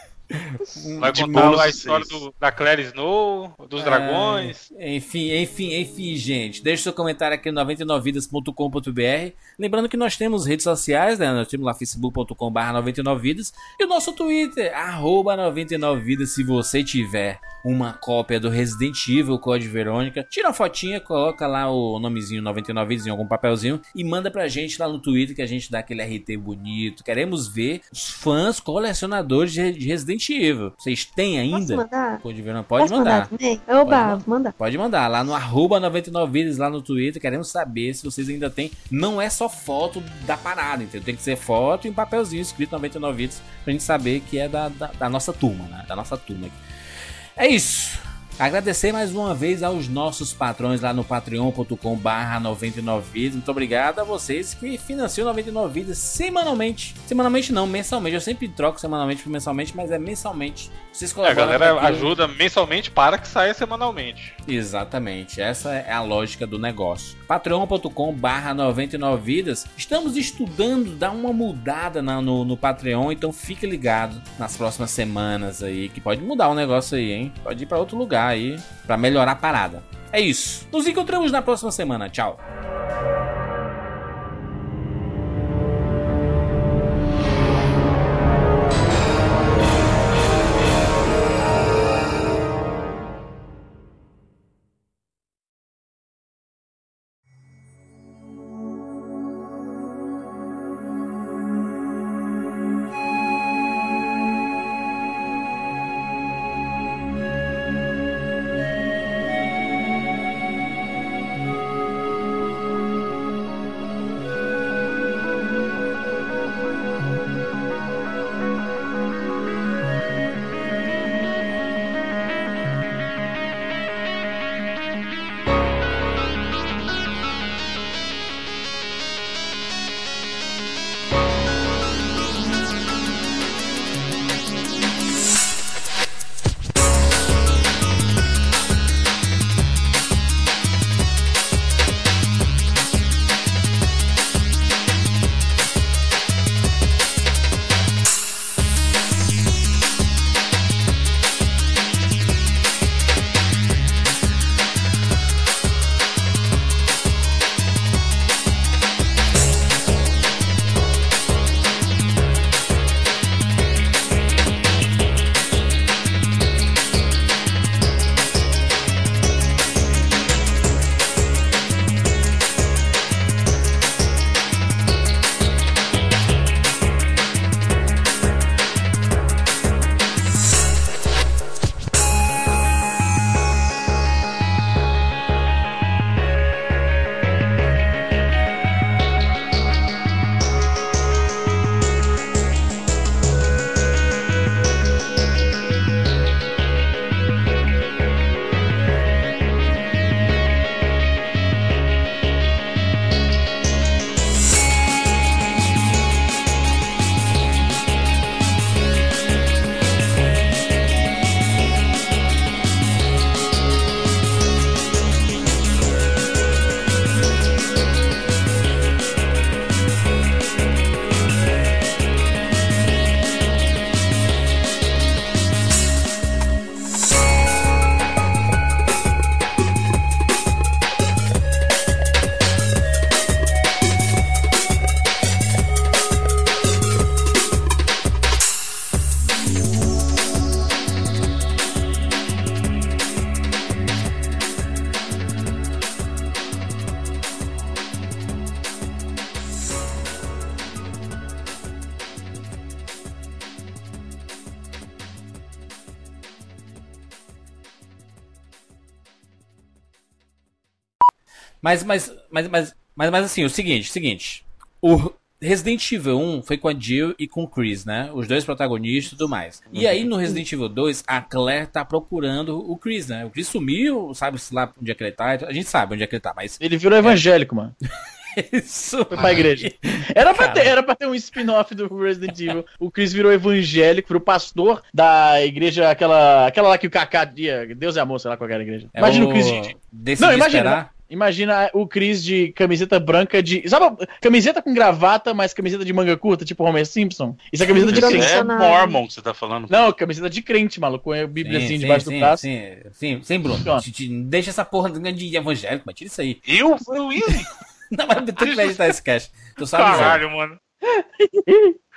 Vai De contar a história do, da Claire Snow, dos dragões. É, enfim, enfim, enfim, gente. Deixe seu comentário aqui no 99vidas.com.br. Lembrando que nós temos redes sociais, né? Nós temos lá facebook.com.br 99vidas e o nosso Twitter, arroba 99vidas. Se você tiver uma cópia do Resident Evil Code Verônica, tira uma fotinha, coloca lá o nomezinho 99vidas em algum papelzinho e manda pra gente lá no Twitter que a gente dá aquele RT bonito. Queremos ver os fãs colecionadores de de Resident Evil. Vocês têm posso ainda? mandar? Code Verônica? Pode mandar. também? Pode Oba, mandar. vou mandar. Pode mandar lá no arroba 99vidas lá no Twitter. Queremos saber se vocês ainda têm. Não é só foto da parada, entendeu? Tem que ser foto e um papelzinho escrito 99vidas pra gente saber que é da, da, da nossa turma, né? Da nossa turma aqui. É isso. Agradecer mais uma vez aos nossos patrões lá no patreon.com barra 99vidas. Muito obrigado a vocês que financiam 99 vidas semanalmente. Semanalmente não, mensalmente. Eu sempre troco semanalmente por mensalmente, mas é mensalmente. Vocês É, a colaboram galera ajuda mensalmente para que saia semanalmente. Exatamente, essa é a lógica do negócio. patreon.com barra 99 vidas. Estamos estudando dar uma mudada na- no, no Patreon, então fique ligado nas próximas semanas aí, que pode mudar o negócio aí, hein? Pode ir pra outro lugar aí, pra melhorar a parada. é isso. Nos encontramos na próxima semana. Tchau. Mas, mas, mas, mas, mas, mas assim, o seguinte, seguinte. O Resident Evil 1 foi com a Jill e com o Chris, né? Os dois protagonistas e tudo mais. E aí no Resident Evil 2, a Claire tá procurando o Chris, né? O Chris sumiu, sabe-se lá onde é que ele tá. A gente sabe onde é que ele tá, mas. Ele virou evangélico, mano. Isso. Foi pra igreja. Era pra, ter, era pra ter um spin-off do Resident Evil. O Chris virou evangélico, virou pastor da igreja, aquela, aquela lá que o Kaká dia. Deus é amor, sei lá qual era a igreja. É Imagina o, o Chris de. Decidi Não, imagina. esperar. Imagina o Chris de camiseta branca de. Sabe, camiseta com gravata, mas camiseta de manga curta, tipo Homer Simpson? Isso é camiseta de Isso crente. é. Mormon que você tá falando. Não, camiseta de crente, maluco, com a Bíblia assim Sim, debaixo sim, do braço. Sim, sim, sim, Bruno. Deixa essa porra de evangélico, mas tira isso aí. Eu? Foi o Easy? Não, mas tu que vai editar esse cast. Tu sabe. Caralho, mano.